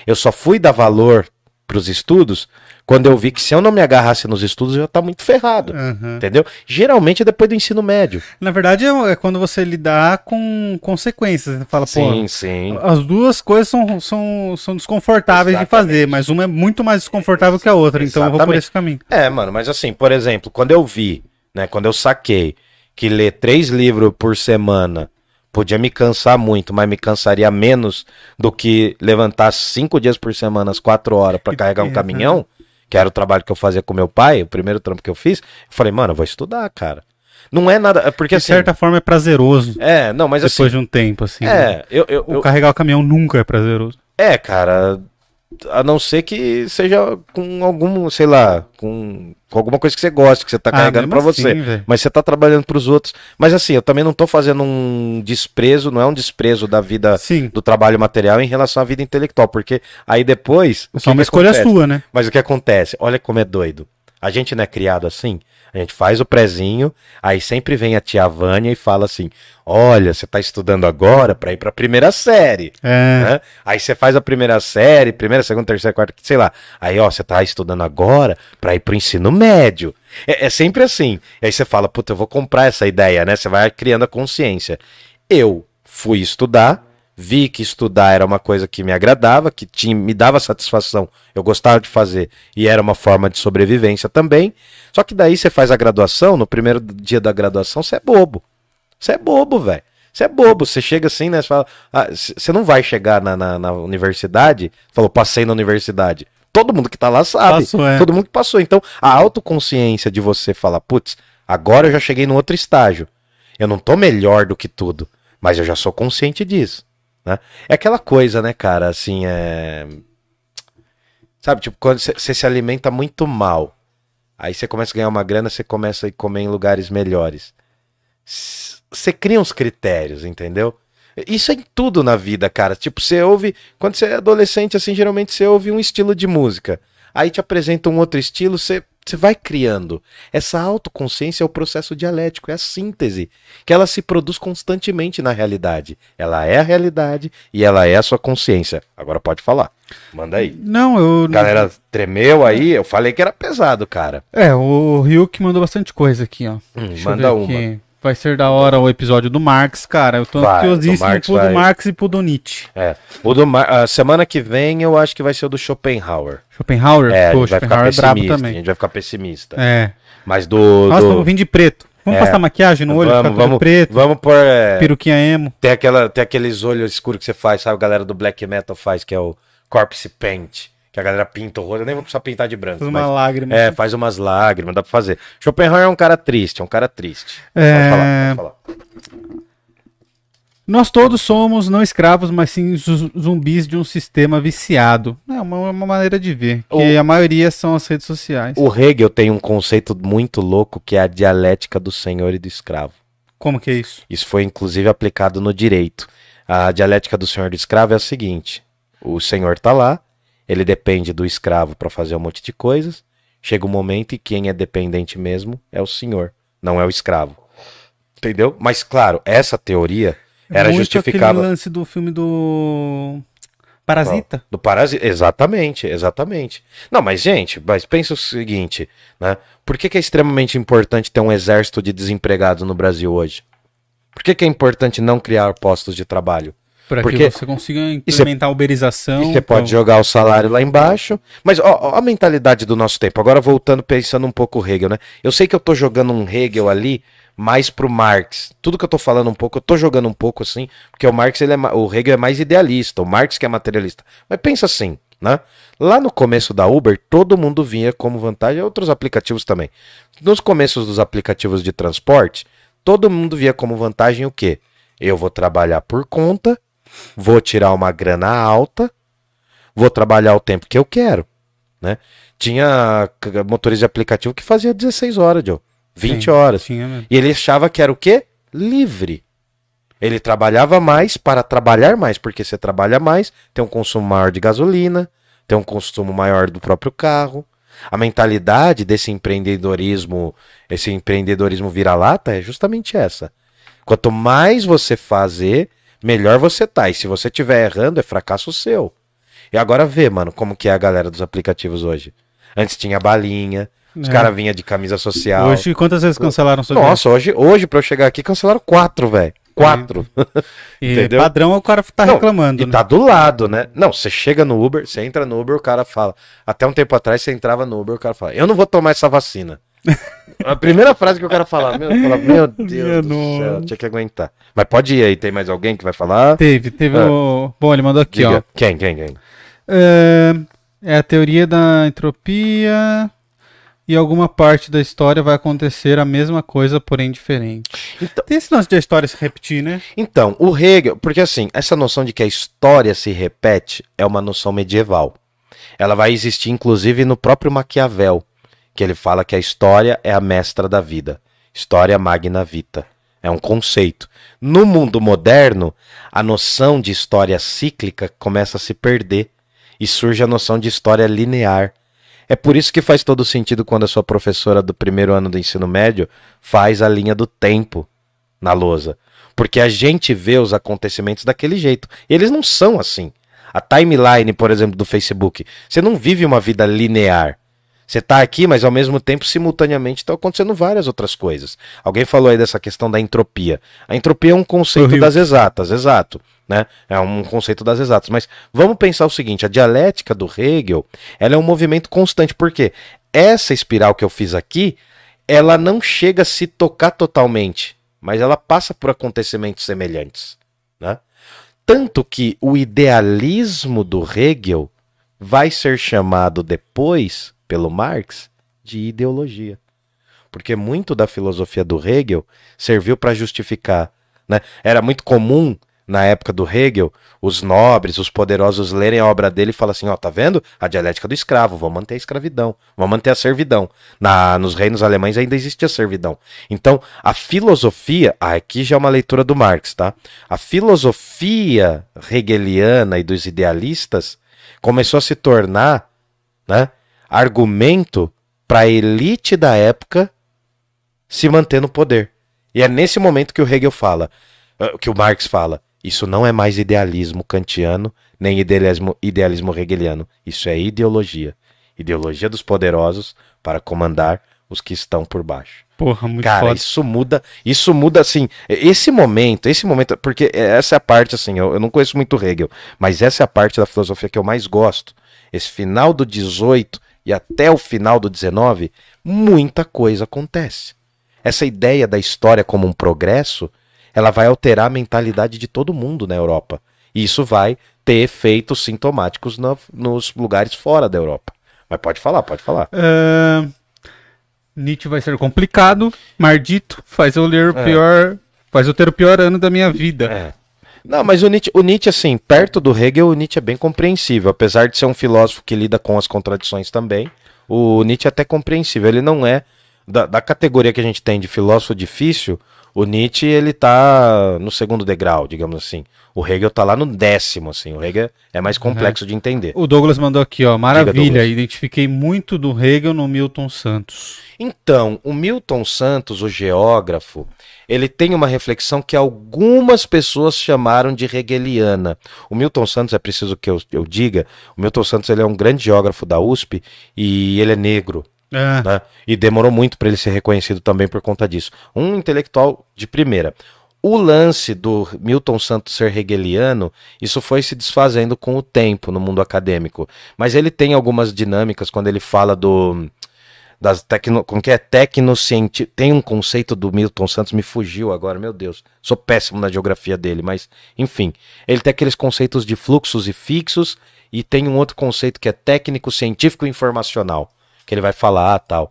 Eu só fui dar valor para os estudos quando eu vi que se eu não me agarrasse nos estudos, eu ia estar tá muito ferrado. Uhum. Entendeu? Geralmente é depois do ensino médio. Na verdade, é, é quando você lidar com consequências. Você fala, sim, pô, sim. as duas coisas são, são, são desconfortáveis Exatamente. de fazer, mas uma é muito mais desconfortável que a outra. Então Exatamente. eu vou por esse caminho. É, mano, mas assim, por exemplo, quando eu vi, né, quando eu saquei que ler três livros por semana podia me cansar muito, mas me cansaria menos do que levantar cinco dias por semana, as quatro horas, para carregar um (laughs) caminhão que era o trabalho que eu fazia com meu pai, o primeiro trampo que eu fiz, eu falei, mano, eu vou estudar, cara. Não é nada. É porque, de assim, certa forma é prazeroso. É, não, mas depois assim. Depois de um tempo, assim. É, né? eu, eu, eu... carregar o caminhão nunca é prazeroso. É, cara. A não ser que seja com algum, sei lá, com, com alguma coisa que você gosta, que você tá ah, carregando para assim, você. Véio. Mas você tá trabalhando para os outros. Mas assim, eu também não tô fazendo um desprezo, não é um desprezo da vida, Sim. do trabalho material em relação à vida intelectual, porque aí depois. É só uma escolha acontece? sua, né? Mas o que acontece? Olha como é doido. A gente não é criado assim. A gente faz o prezinho, aí sempre vem a tia Vânia e fala assim: Olha, você está estudando agora para ir para a primeira série. É. Né? Aí você faz a primeira série, primeira, segunda, terceira, quarta, sei lá. Aí, ó, você está estudando agora para ir para o ensino médio. É, é, sempre assim. E aí você fala: Puta, eu vou comprar essa ideia, né? Você vai criando a consciência. Eu fui estudar vi que estudar era uma coisa que me agradava, que tinha, me dava satisfação, eu gostava de fazer e era uma forma de sobrevivência também. Só que daí você faz a graduação, no primeiro dia da graduação você é bobo. Você é bobo, velho. Você é bobo, você chega assim, né? Você fala, ah, você não vai chegar na, na, na, universidade, falou, passei na universidade. Todo mundo que tá lá sabe. Passou, é. Todo mundo que passou. Então, a autoconsciência de você falar, putz, agora eu já cheguei no outro estágio. Eu não tô melhor do que tudo, mas eu já sou consciente disso. Né? É aquela coisa, né, cara, assim, é. Sabe, tipo, quando você se alimenta muito mal, aí você começa a ganhar uma grana, você começa a comer em lugares melhores. Você cria uns critérios, entendeu? Isso é em tudo na vida, cara. Tipo, você ouve. Quando você é adolescente, assim, geralmente você ouve um estilo de música. Aí te apresenta um outro estilo, você você vai criando. Essa autoconsciência é o processo dialético, é a síntese, que ela se produz constantemente na realidade. Ela é a realidade e ela é a sua consciência. Agora pode falar. Manda aí. Não, eu. galera tremeu aí, eu falei que era pesado, cara. É, o Ryuk mandou bastante coisa aqui, ó. Hum, manda uma. Aqui. Vai ser da hora o episódio do Marx, cara. Eu tô vai, ansiosíssimo Marx pro vai... do Marx e pro do Nietzsche. É. O do Mar... A semana que vem eu acho que vai ser o do Schopenhauer. Schopenhauer? É, Pô, vai ficar pessimista. também. A gente vai ficar pessimista. É. Mas do. Nossa, do... vamos vir de preto. Vamos é. passar maquiagem no olho, vamos, vamos, preto. Vamos pôr. É... Peruquinha emo. Tem, aquela, tem aqueles olhos escuros que você faz, sabe? A galera do black metal faz, que é o corpse paint que a galera pinta o rosto, eu nem vou precisar pintar de branco. Faz uma lágrima. É, faz umas lágrimas, dá pra fazer. Schopenhauer é um cara triste, é um cara triste. É... Pode falar, pode falar. Nós todos somos não escravos, mas sim zumbis de um sistema viciado. É uma, uma maneira de ver. Que o... a maioria são as redes sociais. O Hegel tem um conceito muito louco que é a dialética do senhor e do escravo. Como que é isso? Isso foi inclusive aplicado no direito. A dialética do senhor e do escravo é a seguinte: o senhor tá lá, ele depende do escravo para fazer um monte de coisas. Chega um momento e quem é dependente mesmo é o senhor, não é o escravo. Entendeu? Mas claro, essa teoria era Muito justificável. aquele lance do filme do Parasita? Do parasita, exatamente, exatamente. Não, mas gente, mas pensa o seguinte, né? Por que, que é extremamente importante ter um exército de desempregados no Brasil hoje? Por que, que é importante não criar postos de trabalho? Para que você consiga implementar a uberização. Você pode jogar o salário lá embaixo. Mas ó, ó, a mentalidade do nosso tempo. Agora voltando, pensando um pouco Hegel, né? Eu sei que eu tô jogando um Hegel ali mais pro Marx. Tudo que eu tô falando um pouco, eu tô jogando um pouco assim, porque o Marx, ele é, o Hegel é mais idealista, o Marx que é materialista. Mas pensa assim, né? Lá no começo da Uber, todo mundo vinha como vantagem, outros aplicativos também. Nos começos dos aplicativos de transporte, todo mundo via como vantagem o quê? Eu vou trabalhar por conta, vou tirar uma grana alta, vou trabalhar o tempo que eu quero, né? Tinha motorista de aplicativo que fazia 16 horas, Joe. 20 Sim, horas. E ele achava que era o quê? Livre. Ele trabalhava mais para trabalhar mais, porque você trabalha mais, tem um consumo maior de gasolina, tem um consumo maior do próprio carro. A mentalidade desse empreendedorismo, esse empreendedorismo vira-lata é justamente essa. Quanto mais você fazer, melhor você tá. E se você estiver errando, é fracasso seu. E agora vê, mano, como que é a galera dos aplicativos hoje. Antes tinha balinha, os é. caras vinham de camisa social. Hoje, quantas vezes cancelaram sua Nossa, hoje, hoje pra eu chegar aqui, cancelaram quatro, velho. Quatro. (laughs) E Entendeu? padrão o cara tá Não, reclamando. E né? tá do lado, né? Não, você chega no Uber, você entra no Uber, o cara fala. Até um tempo atrás você entrava no Uber, o cara fala: Eu não vou tomar essa vacina. (laughs) A primeira frase que eu quero falar, meu, falo, (laughs) meu Deus do céu, tinha que aguentar. Mas pode ir aí, tem mais alguém que vai falar? Teve, teve ah. o. Bom, ele mandou aqui, Diga. ó. Quem, quem, quem? É, é a teoria da entropia e alguma parte da história vai acontecer a mesma coisa, porém diferente. Então, Tem esse lance de a história se repetir, né? Então, o Hegel, porque assim, essa noção de que a história se repete é uma noção medieval. Ela vai existir inclusive no próprio Maquiavel, que ele fala que a história é a mestra da vida. História magna vita. É um conceito. No mundo moderno, a noção de história cíclica começa a se perder e surge a noção de história linear é por isso que faz todo sentido quando a sua professora do primeiro ano do ensino médio faz a linha do tempo na lousa. Porque a gente vê os acontecimentos daquele jeito. Eles não são assim. A timeline, por exemplo, do Facebook. Você não vive uma vida linear. Você está aqui, mas ao mesmo tempo, simultaneamente, estão acontecendo várias outras coisas. Alguém falou aí dessa questão da entropia. A entropia é um conceito das exatas, exato. Né? É um conceito das exatas. Mas vamos pensar o seguinte: a dialética do Hegel ela é um movimento constante. porque Essa espiral que eu fiz aqui, ela não chega a se tocar totalmente, mas ela passa por acontecimentos semelhantes. Né? Tanto que o idealismo do Hegel vai ser chamado depois, pelo Marx, de ideologia. Porque muito da filosofia do Hegel serviu para justificar. Né? Era muito comum na época do Hegel, os nobres, os poderosos lerem a obra dele e falam assim, ó, tá vendo? A dialética do escravo, vamos manter a escravidão, vamos manter a servidão. Na, nos reinos alemães ainda existia servidão. Então, a filosofia, ah, aqui já é uma leitura do Marx, tá? A filosofia hegeliana e dos idealistas começou a se tornar, né, argumento para a elite da época se manter no poder. E é nesse momento que o Hegel fala, ah, que o Marx fala, isso não é mais idealismo kantiano, nem idealismo, idealismo hegeliano. Isso é ideologia. Ideologia dos poderosos para comandar os que estão por baixo. Porra, muito Cara, foda. isso muda, isso muda assim, esse momento, esse momento, porque essa é a parte assim, eu, eu não conheço muito Hegel, mas essa é a parte da filosofia que eu mais gosto. Esse final do 18 e até o final do 19, muita coisa acontece. Essa ideia da história como um progresso, ela vai alterar a mentalidade de todo mundo na Europa. E isso vai ter efeitos sintomáticos no, nos lugares fora da Europa. Mas pode falar, pode falar. Uh, Nietzsche vai ser complicado, maldito, faz eu ler o é. pior. Faz eu ter o pior ano da minha vida. É. Não, mas o Nietzsche, o Nietzsche, assim, perto do Hegel, o Nietzsche é bem compreensível. Apesar de ser um filósofo que lida com as contradições também, o Nietzsche é até compreensível. Ele não é da, da categoria que a gente tem de filósofo difícil, o Nietzsche, ele tá no segundo degrau, digamos assim. O Hegel tá lá no décimo, assim. O Hegel é mais complexo uhum. de entender. O Douglas mandou aqui, ó. Maravilha, identifiquei muito do Hegel no Milton Santos. Então, o Milton Santos, o geógrafo, ele tem uma reflexão que algumas pessoas chamaram de hegeliana. O Milton Santos, é preciso que eu, eu diga, o Milton Santos ele é um grande geógrafo da USP e ele é negro. É. Né? E demorou muito para ele ser reconhecido também por conta disso. Um intelectual de primeira. O lance do Milton Santos ser hegeliano, isso foi se desfazendo com o tempo no mundo acadêmico. Mas ele tem algumas dinâmicas quando ele fala do das tecno, como que é tecnocientífico, tem um conceito do Milton Santos me fugiu agora, meu Deus. Sou péssimo na geografia dele, mas enfim, ele tem aqueles conceitos de fluxos e fixos e tem um outro conceito que é técnico científico informacional que ele vai falar tal.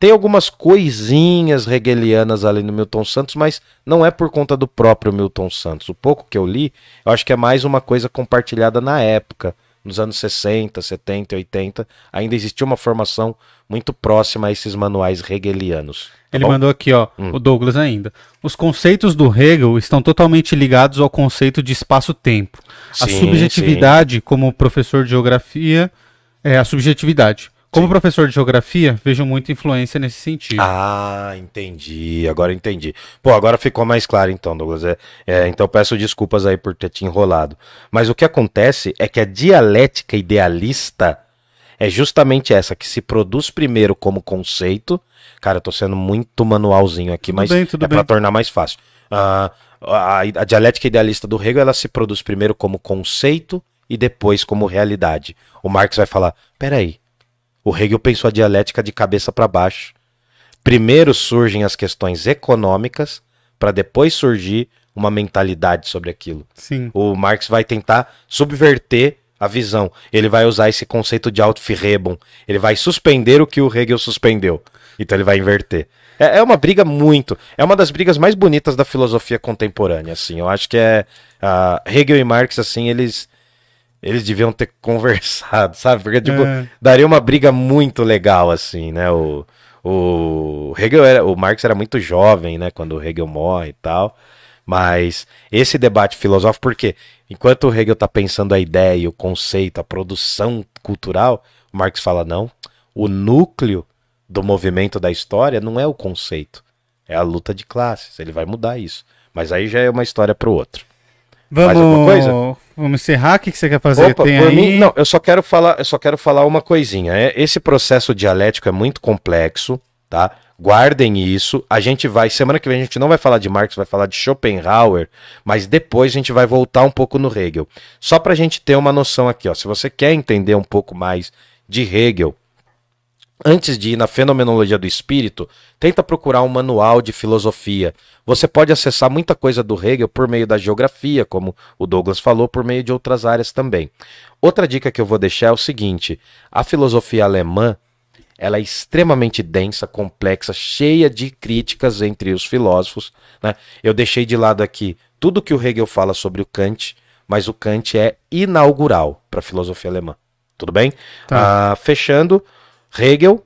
Tem algumas coisinhas hegelianas ali no Milton Santos, mas não é por conta do próprio Milton Santos. O pouco que eu li, eu acho que é mais uma coisa compartilhada na época, nos anos 60, 70, 80, ainda existia uma formação muito próxima a esses manuais hegelianos. Tá Ele bom? mandou aqui, ó, hum. o Douglas ainda. Os conceitos do Hegel estão totalmente ligados ao conceito de espaço-tempo. A subjetividade, sim. como professor de geografia, é a subjetividade. Como professor de geografia, vejo muita influência nesse sentido. Ah, entendi. Agora entendi. Pô, agora ficou mais claro então, Douglas. É, é, então peço desculpas aí por ter te enrolado. Mas o que acontece é que a dialética idealista é justamente essa, que se produz primeiro como conceito. Cara, eu tô sendo muito manualzinho aqui, tudo mas bem, é para tornar mais fácil. Uh, a, a dialética idealista do Hegel, ela se produz primeiro como conceito e depois como realidade. O Marx vai falar: peraí, o Hegel pensou a dialética de cabeça para baixo. Primeiro surgem as questões econômicas, para depois surgir uma mentalidade sobre aquilo. Sim. O Marx vai tentar subverter a visão. Ele vai usar esse conceito de Aufhebung. Ele vai suspender o que o Hegel suspendeu. Então ele vai inverter. É, é, uma briga muito. É uma das brigas mais bonitas da filosofia contemporânea. Assim, eu acho que é uh, Hegel e Marx assim eles eles deviam ter (laughs) conversado, sabe? Porque, tipo, é. daria uma briga muito legal, assim, né? O, o Hegel era, o Marx era muito jovem, né? Quando o Hegel morre e tal. Mas esse debate filosófico, porque enquanto o Hegel está pensando a ideia, o conceito, a produção cultural, o Marx fala, não, o núcleo do movimento da história não é o conceito, é a luta de classes. Ele vai mudar isso. Mas aí já é uma história para o outro. Vamos, vamos encerrar. O que, você quer fazer? Opa, Tem aí... mim, não, eu só quero falar, eu só quero falar uma coisinha. É, esse processo dialético é muito complexo, tá? Guardem isso. A gente vai, semana que vem a gente não vai falar de Marx, vai falar de Schopenhauer, mas depois a gente vai voltar um pouco no Hegel. Só para a gente ter uma noção aqui, ó. Se você quer entender um pouco mais de Hegel, Antes de ir na fenomenologia do espírito, tenta procurar um manual de filosofia. Você pode acessar muita coisa do Hegel por meio da geografia, como o Douglas falou, por meio de outras áreas também. Outra dica que eu vou deixar é o seguinte: a filosofia alemã ela é extremamente densa, complexa, cheia de críticas entre os filósofos. Né? Eu deixei de lado aqui tudo que o Hegel fala sobre o Kant, mas o Kant é inaugural para a filosofia alemã. Tudo bem? Tá. Ah, fechando. Hegel.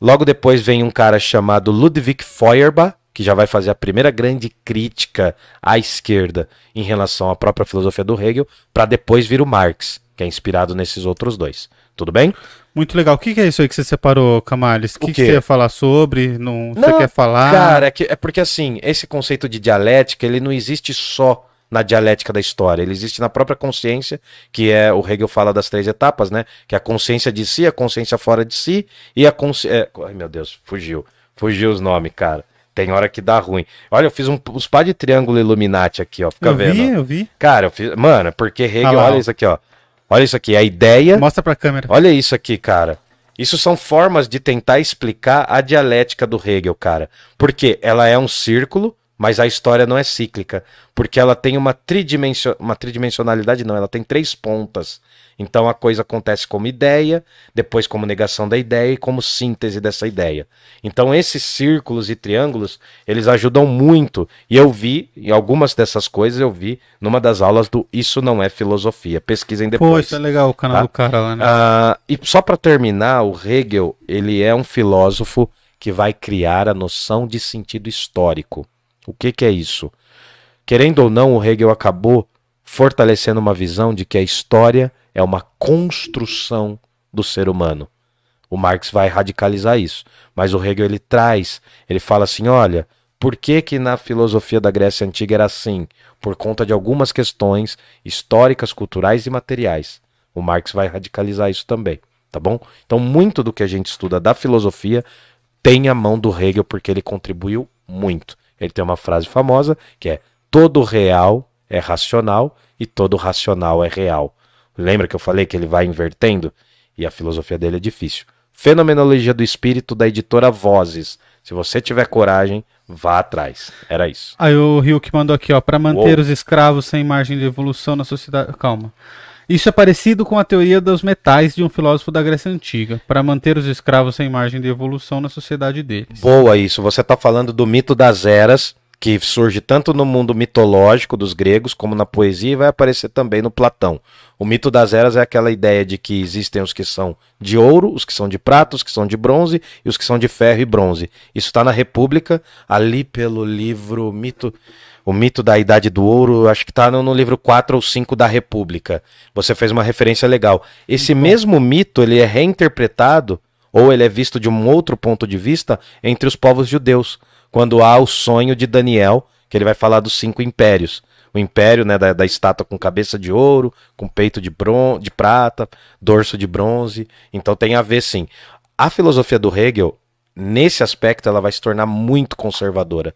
Logo depois vem um cara chamado Ludwig Feuerbach, que já vai fazer a primeira grande crítica à esquerda em relação à própria filosofia do Hegel, para depois vir o Marx, que é inspirado nesses outros dois. Tudo bem? Muito legal. O que, é isso aí que você separou, Camales? O que, que, você ia falar sobre? Não, não você quer falar? Cara, é, que, é porque assim, esse conceito de dialética, ele não existe só na dialética da história, ele existe na própria consciência, que é o Hegel fala das três etapas, né? Que é a consciência de si, a consciência fora de si e a consciência. É... Ai meu Deus, fugiu. Fugiu os nomes, cara. Tem hora que dá ruim. Olha, eu fiz um, os pá de triângulo Illuminati aqui, ó. Fica eu vendo. Vi, eu vi. Cara, eu fiz. Mano, porque Hegel, ah, olha isso aqui, ó. Olha isso aqui, a ideia. Mostra pra câmera. Olha isso aqui, cara. Isso são formas de tentar explicar a dialética do Hegel, cara. Porque ela é um círculo mas a história não é cíclica, porque ela tem uma, tridimension... uma tridimensionalidade, não, ela tem três pontas. Então a coisa acontece como ideia, depois como negação da ideia e como síntese dessa ideia. Então esses círculos e triângulos, eles ajudam muito. E eu vi, em algumas dessas coisas eu vi numa das aulas do Isso Não É Filosofia. Pesquisem depois. Pô, isso é legal o canal tá? do cara lá, né? Ah, e só para terminar, o Hegel, ele é um filósofo que vai criar a noção de sentido histórico. O que, que é isso? Querendo ou não, o Hegel acabou fortalecendo uma visão de que a história é uma construção do ser humano. O Marx vai radicalizar isso, mas o Hegel ele traz, ele fala assim, olha, por que que na filosofia da Grécia antiga era assim? Por conta de algumas questões históricas, culturais e materiais. O Marx vai radicalizar isso também, tá bom? Então, muito do que a gente estuda da filosofia tem a mão do Hegel porque ele contribuiu muito. Ele tem uma frase famosa que é: todo real é racional e todo racional é real. Lembra que eu falei que ele vai invertendo? E a filosofia dele é difícil. Fenomenologia do Espírito, da editora Vozes. Se você tiver coragem, vá atrás. Era isso. Aí o Rio que mandou aqui, ó, para manter Uou. os escravos sem margem de evolução na sociedade. Calma. Isso é parecido com a teoria dos metais de um filósofo da Grécia Antiga, para manter os escravos sem margem de evolução na sociedade deles. Boa isso. Você está falando do mito das eras que surge tanto no mundo mitológico dos gregos como na poesia e vai aparecer também no Platão. O mito das eras é aquela ideia de que existem os que são de ouro, os que são de prata, os que são de bronze e os que são de ferro e bronze. Isso está na República, ali pelo livro Mito, o mito da Idade do Ouro, acho que está no, no, livro 4 ou 5 da República. Você fez uma referência legal. Esse mesmo mito, ele é reinterpretado ou ele é visto de um outro ponto de vista entre os povos judeus quando há o sonho de Daniel, que ele vai falar dos cinco impérios. O império né, da, da estátua com cabeça de ouro, com peito de, bron de prata, dorso de bronze. Então tem a ver sim. A filosofia do Hegel, nesse aspecto, ela vai se tornar muito conservadora.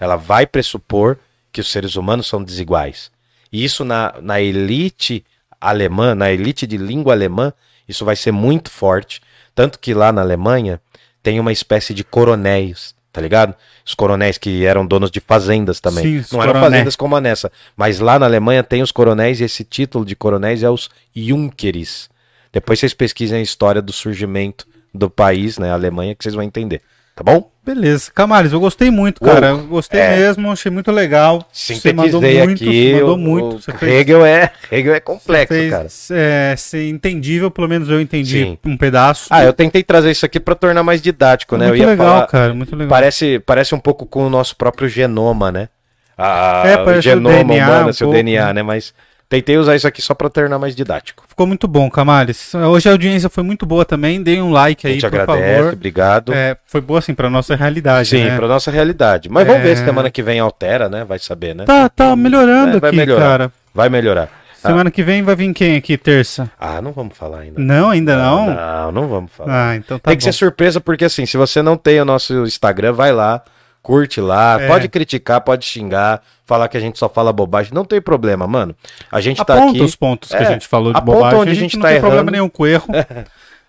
Ela vai pressupor que os seres humanos são desiguais. E isso na, na elite alemã, na elite de língua alemã, isso vai ser muito forte. Tanto que lá na Alemanha tem uma espécie de coronéis tá ligado? Os coronéis que eram donos de fazendas também. Sim, Não eram fazendas como a nessa. Mas lá na Alemanha tem os coronéis e esse título de coronéis é os Junkeres. Depois vocês pesquisem a história do surgimento do país, né, a Alemanha, que vocês vão entender. Tá bom? Beleza. Camales, eu gostei muito, cara. Eu gostei é. mesmo, achei muito legal. Você mandou muito, aqui. Você mandou o, muito. Fez, Hegel, é, Hegel é complexo, fez, cara. É, ser entendível, pelo menos eu entendi Sim. um pedaço. Ah, eu tentei trazer isso aqui para tornar mais didático, né? Muito legal, falar, cara, muito legal. Parece, parece um pouco com o nosso próprio genoma, né? Ah, é, parece o genoma o DNA, humano, um seu pouco, DNA, né? né? Mas Tentei usar isso aqui só para tornar mais didático. Ficou muito bom, Camales. Hoje a audiência foi muito boa também. Dei um like aí, por agradece, favor. Obrigado. É, foi boa assim para nossa realidade, Sim, né? para nossa realidade. Mas é... vamos ver se semana que vem altera, né? Vai saber, né? Tá, tá melhorando é, vai aqui, melhorar. cara. Vai melhorar. Semana ah. que vem vai vir quem aqui, terça? Ah, não vamos falar ainda. Não, ainda não? Não, não, não vamos falar. Ah, então tá Tem bom. que ser surpresa, porque assim, se você não tem o nosso Instagram, vai lá, curte lá, é. pode criticar, pode xingar, falar que a gente só fala bobagem, não tem problema, mano. A gente Aponta tá aqui... os pontos que a é, gente falou de bobagem, onde a gente, a gente não tá tem errando. problema nenhum com erro. (laughs)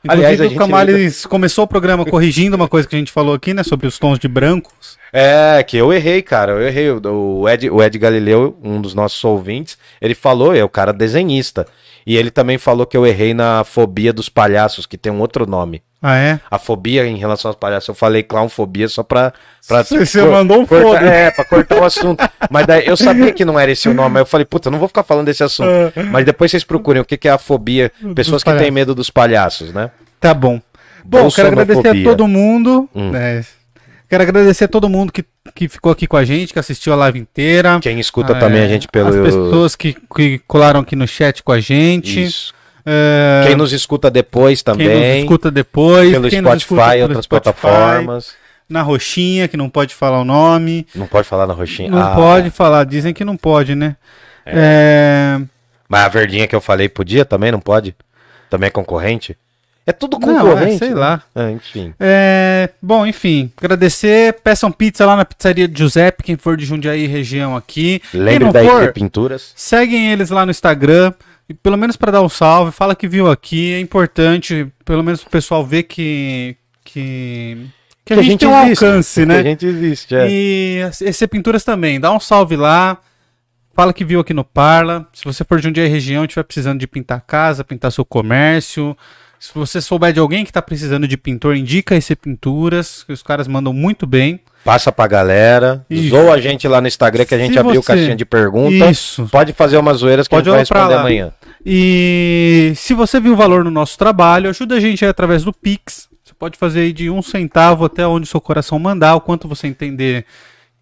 Inclusive, Aliás, o Camales começou o programa (laughs) corrigindo uma coisa que a gente falou aqui, né? Sobre os tons de brancos. É, que eu errei, cara. Eu errei. O Ed, o Ed Galileu, um dos nossos ouvintes, ele falou, é o cara desenhista. E ele também falou que eu errei na fobia dos palhaços, que tem um outro nome. Ah, é? A fobia em relação aos palhaços. Eu falei clownfobia só pra. pra Você, você mandou um cortar, É, pra cortar o assunto. Mas daí eu sabia que não era esse o nome. Aí eu falei, puta, não vou ficar falando desse assunto. Ah. Mas depois vocês procurem o que, que é a fobia. Pessoas que têm medo dos palhaços, né? Tá bom. Bom, quero agradecer a todo mundo. Hum. Né? Quero agradecer a todo mundo que, que ficou aqui com a gente, que assistiu a live inteira. Quem escuta é, também a gente pelo. As pessoas que, que colaram aqui no chat com a gente. Isso. É... Quem nos escuta depois também. Quem nos escuta depois. Pelo Spotify e outras Spotify, plataformas. Na roxinha, que não pode falar o nome. Não pode falar na roxinha. Não ah. pode falar, dizem que não pode, né? É. É... Mas a verdinha que eu falei podia também, não pode? Também é concorrente? É tudo concorrente. Não, é, sei né? lá. É, enfim. É, bom, enfim. Agradecer. Peçam pizza lá na pizzaria de Giuseppe, quem for de Jundiaí região aqui. Lembre da for, Pinturas. Seguem eles lá no Instagram. E pelo menos para dar um salve, fala que viu aqui, é importante, pelo menos o pessoal ver que que que, que a, gente gente tem um existe, alcance, né? Que a gente existe, é. E esse Pinturas também, dá um salve lá. Fala que viu aqui no Parla. Se você for de um dia em região e estiver precisando de pintar casa, pintar seu comércio, se você souber de alguém que está precisando de pintor, indica esse Pinturas, que os caras mandam muito bem. Passa pra galera. Isso. Zoa a gente lá no Instagram que a gente Se abriu você... caixinha de perguntas. Isso. Pode fazer umas zoeiras que Pode a gente vai responder amanhã. E se você viu valor no nosso trabalho, ajuda a gente aí através do Pix. Você pode fazer aí de um centavo até onde seu coração mandar, o quanto você entender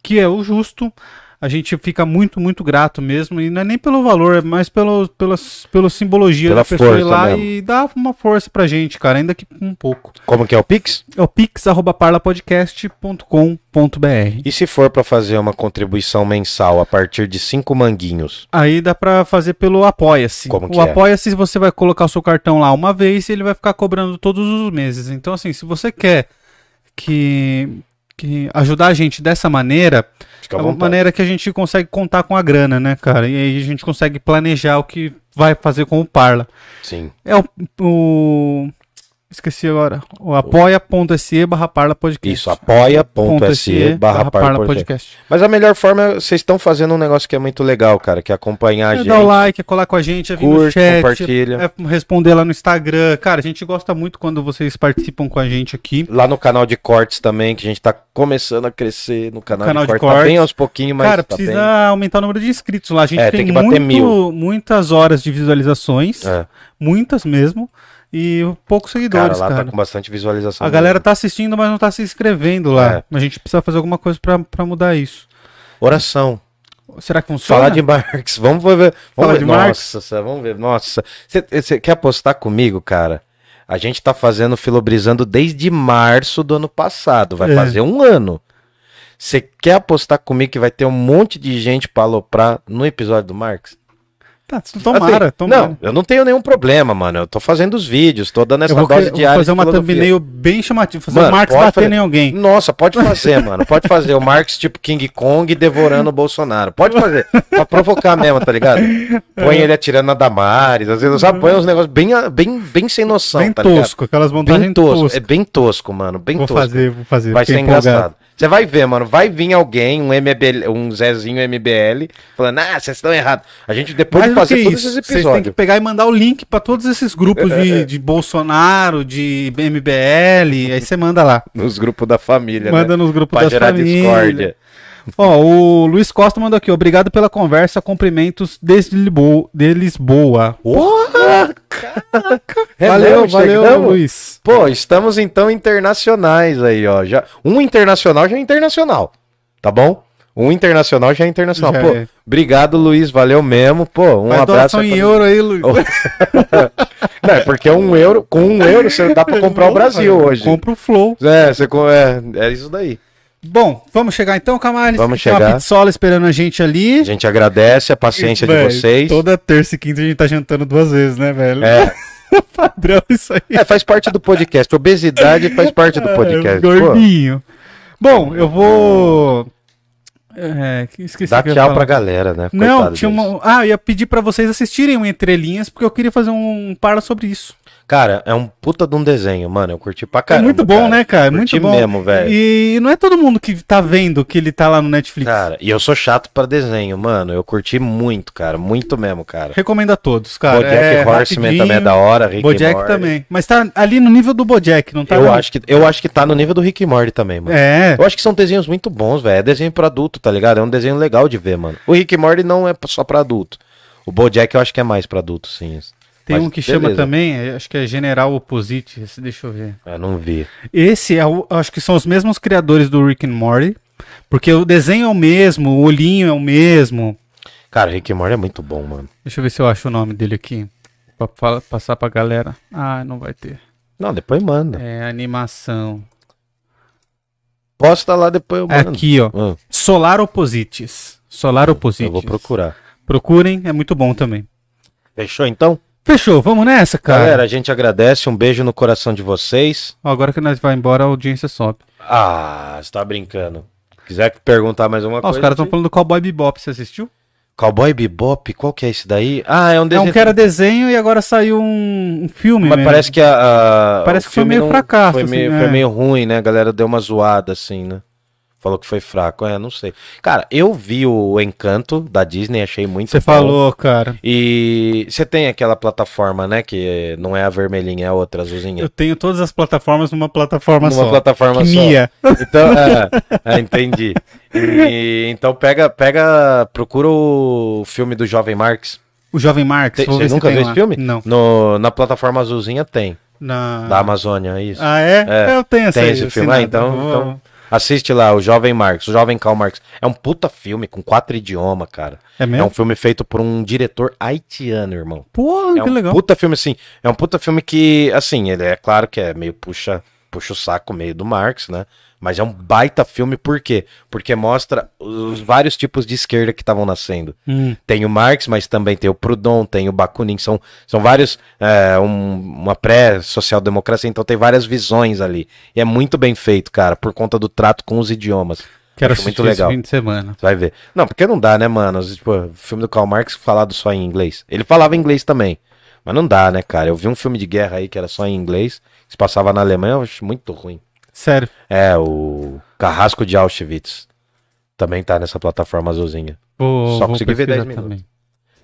que é o justo a gente fica muito, muito grato mesmo. E não é nem pelo valor, é mais pelo, pela, pela simbologia Pela da pessoa ir lá mesmo. e dar uma força pra gente, cara, ainda que um pouco. Como que é o Pix? É o pix.parlapodcast.com.br. E se for pra fazer uma contribuição mensal a partir de cinco manguinhos? Aí dá pra fazer pelo Apoia-se. Como que o é? Apoia-se, você vai colocar o seu cartão lá uma vez e ele vai ficar cobrando todos os meses. Então, assim, se você quer que, que ajudar a gente dessa maneira, é uma vontade. maneira que a gente consegue contar com a grana, né, cara? E aí a gente consegue planejar o que vai fazer com o Parla. Sim. É o. o- esqueci agora. O apoia.se barra Parla Podcast. Isso, apoia.se barra Parla Podcast. Mas a melhor forma é vocês estão fazendo um negócio que é muito legal, cara, que é acompanhar a É gente. dar o like, é colar com a gente, é vir no Curte, chat, compartilha. é responder lá no Instagram. Cara, a gente gosta muito quando vocês participam com a gente aqui. Lá no canal de cortes também, que a gente tá começando a crescer no canal, Canal de, de cortes. Tá cortes. bem aos pouquinhos, mas Cara, tá precisa bem. aumentar o número de inscritos lá. A gente É, tem, tem muito- muitas horas de visualizações, É, muitas mesmo, e poucos cara, seguidores, lá cara. tá com bastante visualização. A galera tá assistindo, mas não tá se inscrevendo lá. É. A gente precisa fazer alguma coisa pra, pra mudar isso. Oração. Será que funciona? Falar de Marx. Vamos ver. Vamos ver. de Nossa, vamos ver. Nossa. Você quer apostar comigo, cara? A gente tá fazendo Filobrizando desde março do ano passado. Vai É. fazer um ano. Você quer apostar comigo que vai ter um monte de gente pra aloprar no episódio do Marx? Tá, tomara, Assim, tomara. Não, eu não tenho nenhum problema, mano. Eu tô fazendo os vídeos, tô dando essa eu vou, dose eu vou diária fazer uma thumbnail bem chamativa. Fazer Mano, o Marx batendo fazer. em alguém. Nossa, pode fazer, (laughs) mano. Pode fazer. O Marx tipo King Kong devorando o Bolsonaro. Pode fazer. Pra provocar mesmo, tá ligado? Põe ele atirando na Damares. Às vezes, sabe? Põe uns negócios bem, bem, bem sem noção, bem tá ligado? tosco, aquelas montagens Bem tosco. toscas. É bem tosco, mano. Bem Vou tosco. fazer, vou fazer. Vai ser empolgado. engraçado. Você vai ver, mano. Vai vir alguém, um MBL, um Zezinho MBL, falando, ah, vocês estão errados. A gente, depois Mais de fazer que todos isso, esses vocês têm que episódios. pegar e mandar o link pra todos esses grupos de, de Bolsonaro, de MBL, aí você manda lá. Nos grupos da família, Manda né? nos grupos Pra das gerar famílias. discórdia. Ó, o Luiz Costa mandou aqui, obrigado pela conversa, cumprimentos desde Lisboa. De Lisboa. Porra! Caraca! É valeu, mesmo, valeu, chegamos? Luiz. Pô, estamos então internacionais aí, ó. Já, um internacional já é internacional, tá bom? Um internacional já é internacional. Já Pô, é. obrigado, Luiz, valeu mesmo. Pô, um Faz abraço. em pra- euro aí, Luiz. (laughs) Não, é porque um euro, com um euro você dá pra comprar o Brasil hoje. Compra o Flow. É, você, é, é isso daí. Bom, vamos chegar então, Camales? Vamos Tem uma chegar. pizzola esperando a gente ali. A gente agradece a paciência Véi, de vocês. Toda terça e quinta a gente tá jantando duas vezes, né, velho? É, (laughs) Padrão isso aí. é, faz parte do podcast. Obesidade faz parte do (laughs) podcast. É, Pô, gordinho. Bom, eu vou. É, esqueci dá que tchau pra galera, né? Não, Coitado tinha deles. uma. Ah, eu ia pedir pra vocês assistirem o Entrelinhas, porque eu queria fazer um parla sobre isso. Cara, é um puta de um desenho, mano. Eu curti pra é caramba. muito bom, né, cara? Curti Muito bom. mesmo, velho. E não é todo mundo que tá vendo que ele tá lá no Netflix. Cara, e eu sou chato pra desenho, mano. Eu curti muito, cara. Muito mesmo, cara. Recomendo a todos, cara. Bojack é Horseman rapidinho. também é da hora. Rick Bojack também. Mas tá ali no nível do Bojack, não tá? eu, acho que, eu acho que tá no nível do Rick Morty também, mano. É. Eu acho que são desenhos muito bons, velho. É desenho pra adulto, tá ligado? É um desenho legal de ver, mano. O Rick Morty não é só pra adulto. O Bojack eu acho que é mais pra adulto, sim. Tem Mas um que chama beleza. também, é, acho que é General Opposite, deixa eu ver. Eu não vi. Esse é o, acho que são os mesmos criadores do Rick and Morty, porque o desenho é o mesmo, o olhinho é o mesmo. Cara, Rick e Morty é muito bom, mano. Deixa eu ver se eu acho o nome dele aqui, pra fala- passar pra galera. Ah, não vai ter. Não, depois manda. É animação. Posta lá, depois eu mando. aqui, ó. Ah, Solar Opposites. Solar Opposites. eu vou procurar. Procurem, é muito bom também. Fechou então? Fechou, vamos nessa, cara. Galera, a gente agradece. Um beijo no coração de vocês. Agora que nós vai embora, a audiência sobe. Ah, você tá brincando. Quiser perguntar mais uma Ó, coisa. os caras estão falando do Cowboy Bebop, você assistiu? Cowboy Bebop, qual que é esse daí? Ah, é um É desenho. um que era desenho e agora saiu um, um filme, Mas né? parece que a. a- Parece que foi meio fracasso, Foi, assim, meio, é. foi meio ruim, né? A galera deu uma zoada, assim, né? Falou que foi fraco. É, não sei. Cara, eu vi o Encanto da Disney, achei muito Você falou, cara. E você tem aquela plataforma, né? Que não é a vermelhinha, é a outra azulzinha. Eu tenho todas as plataformas numa plataforma Numa só. plataforma Que só. minha. Então, é, é, entendi. E- então pega, pega, procura o filme do Jovem Marx. O Jovem Marx. Você nunca tem viu lá. esse filme? Não. No, na plataforma azulzinha tem. Na... Da Amazônia, isso. Ah, é? É. Eu tenho essa Tem esse filme? Ah, então, então assiste lá, o Jovem Marx, o Jovem Karl Marx. É um puta filme com quatro idiomas, cara. É É mesmo? um filme feito por um diretor haitiano, irmão. Pô, É que um legal. puta filme, assim. É um puta filme que, assim, ele é claro que é meio puxa, puxa o saco meio do Marx, né? Mas é um baita filme, por quê? Porque mostra os vários tipos de esquerda que estavam nascendo. Hum. Tem o Marx, mas também tem o Proudhon, tem o Bakunin, são, são vários, é, um- uma pré-social-democracia, então tem várias visões ali. E é muito bem feito, cara, por conta do trato com os idiomas. Quero Acho muito legal. fim de semana. Você vai ver. Não, porque não dá, né, mano? Tipo, o filme do Karl Marx falado só em inglês. Ele falava inglês também. Mas não dá, né, cara? Eu vi um filme de guerra aí que era só em inglês, se passava na Alemanha, eu acho muito ruim. Sério. É, o Carrasco de Auschwitz. Também tá nessa plataforma azulzinha. Vou, Só vou consegui ver pesquisar 10 minutos.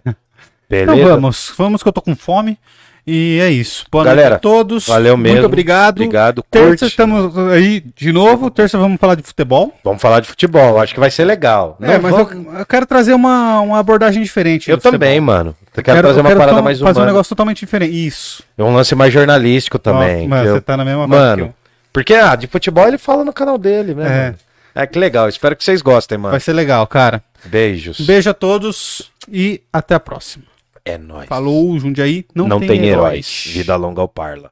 também. (laughs) Beleza? Então vamos, vamos que eu tô com fome. E é isso. Boa Galera, noite a todos. valeu mesmo. Muito obrigado. Obrigado, Terça curte. estamos aí de novo. Terça vamos falar de futebol. Vamos falar de futebol, acho que vai ser legal. é, Não, mas vamos- eu, eu quero trazer uma, uma abordagem diferente. eu do futebol. também, mano. Eu quero, trazer uma quero parada mais fazer um humana. negócio totalmente diferente. Isso. Um lance mais jornalístico também. Ó, eu- você tá na mesma Mano, que eu. Porque ah, de futebol ele fala no canal dele, né? É. É, que legal. Espero que vocês gostem, mano. Vai ser legal, cara. Beijos. Beijo a todos e até a próxima. É nóis. Falou, Jundiaí. Não, Não, tem, tem heróis. heróis. Vida longa ao Parla.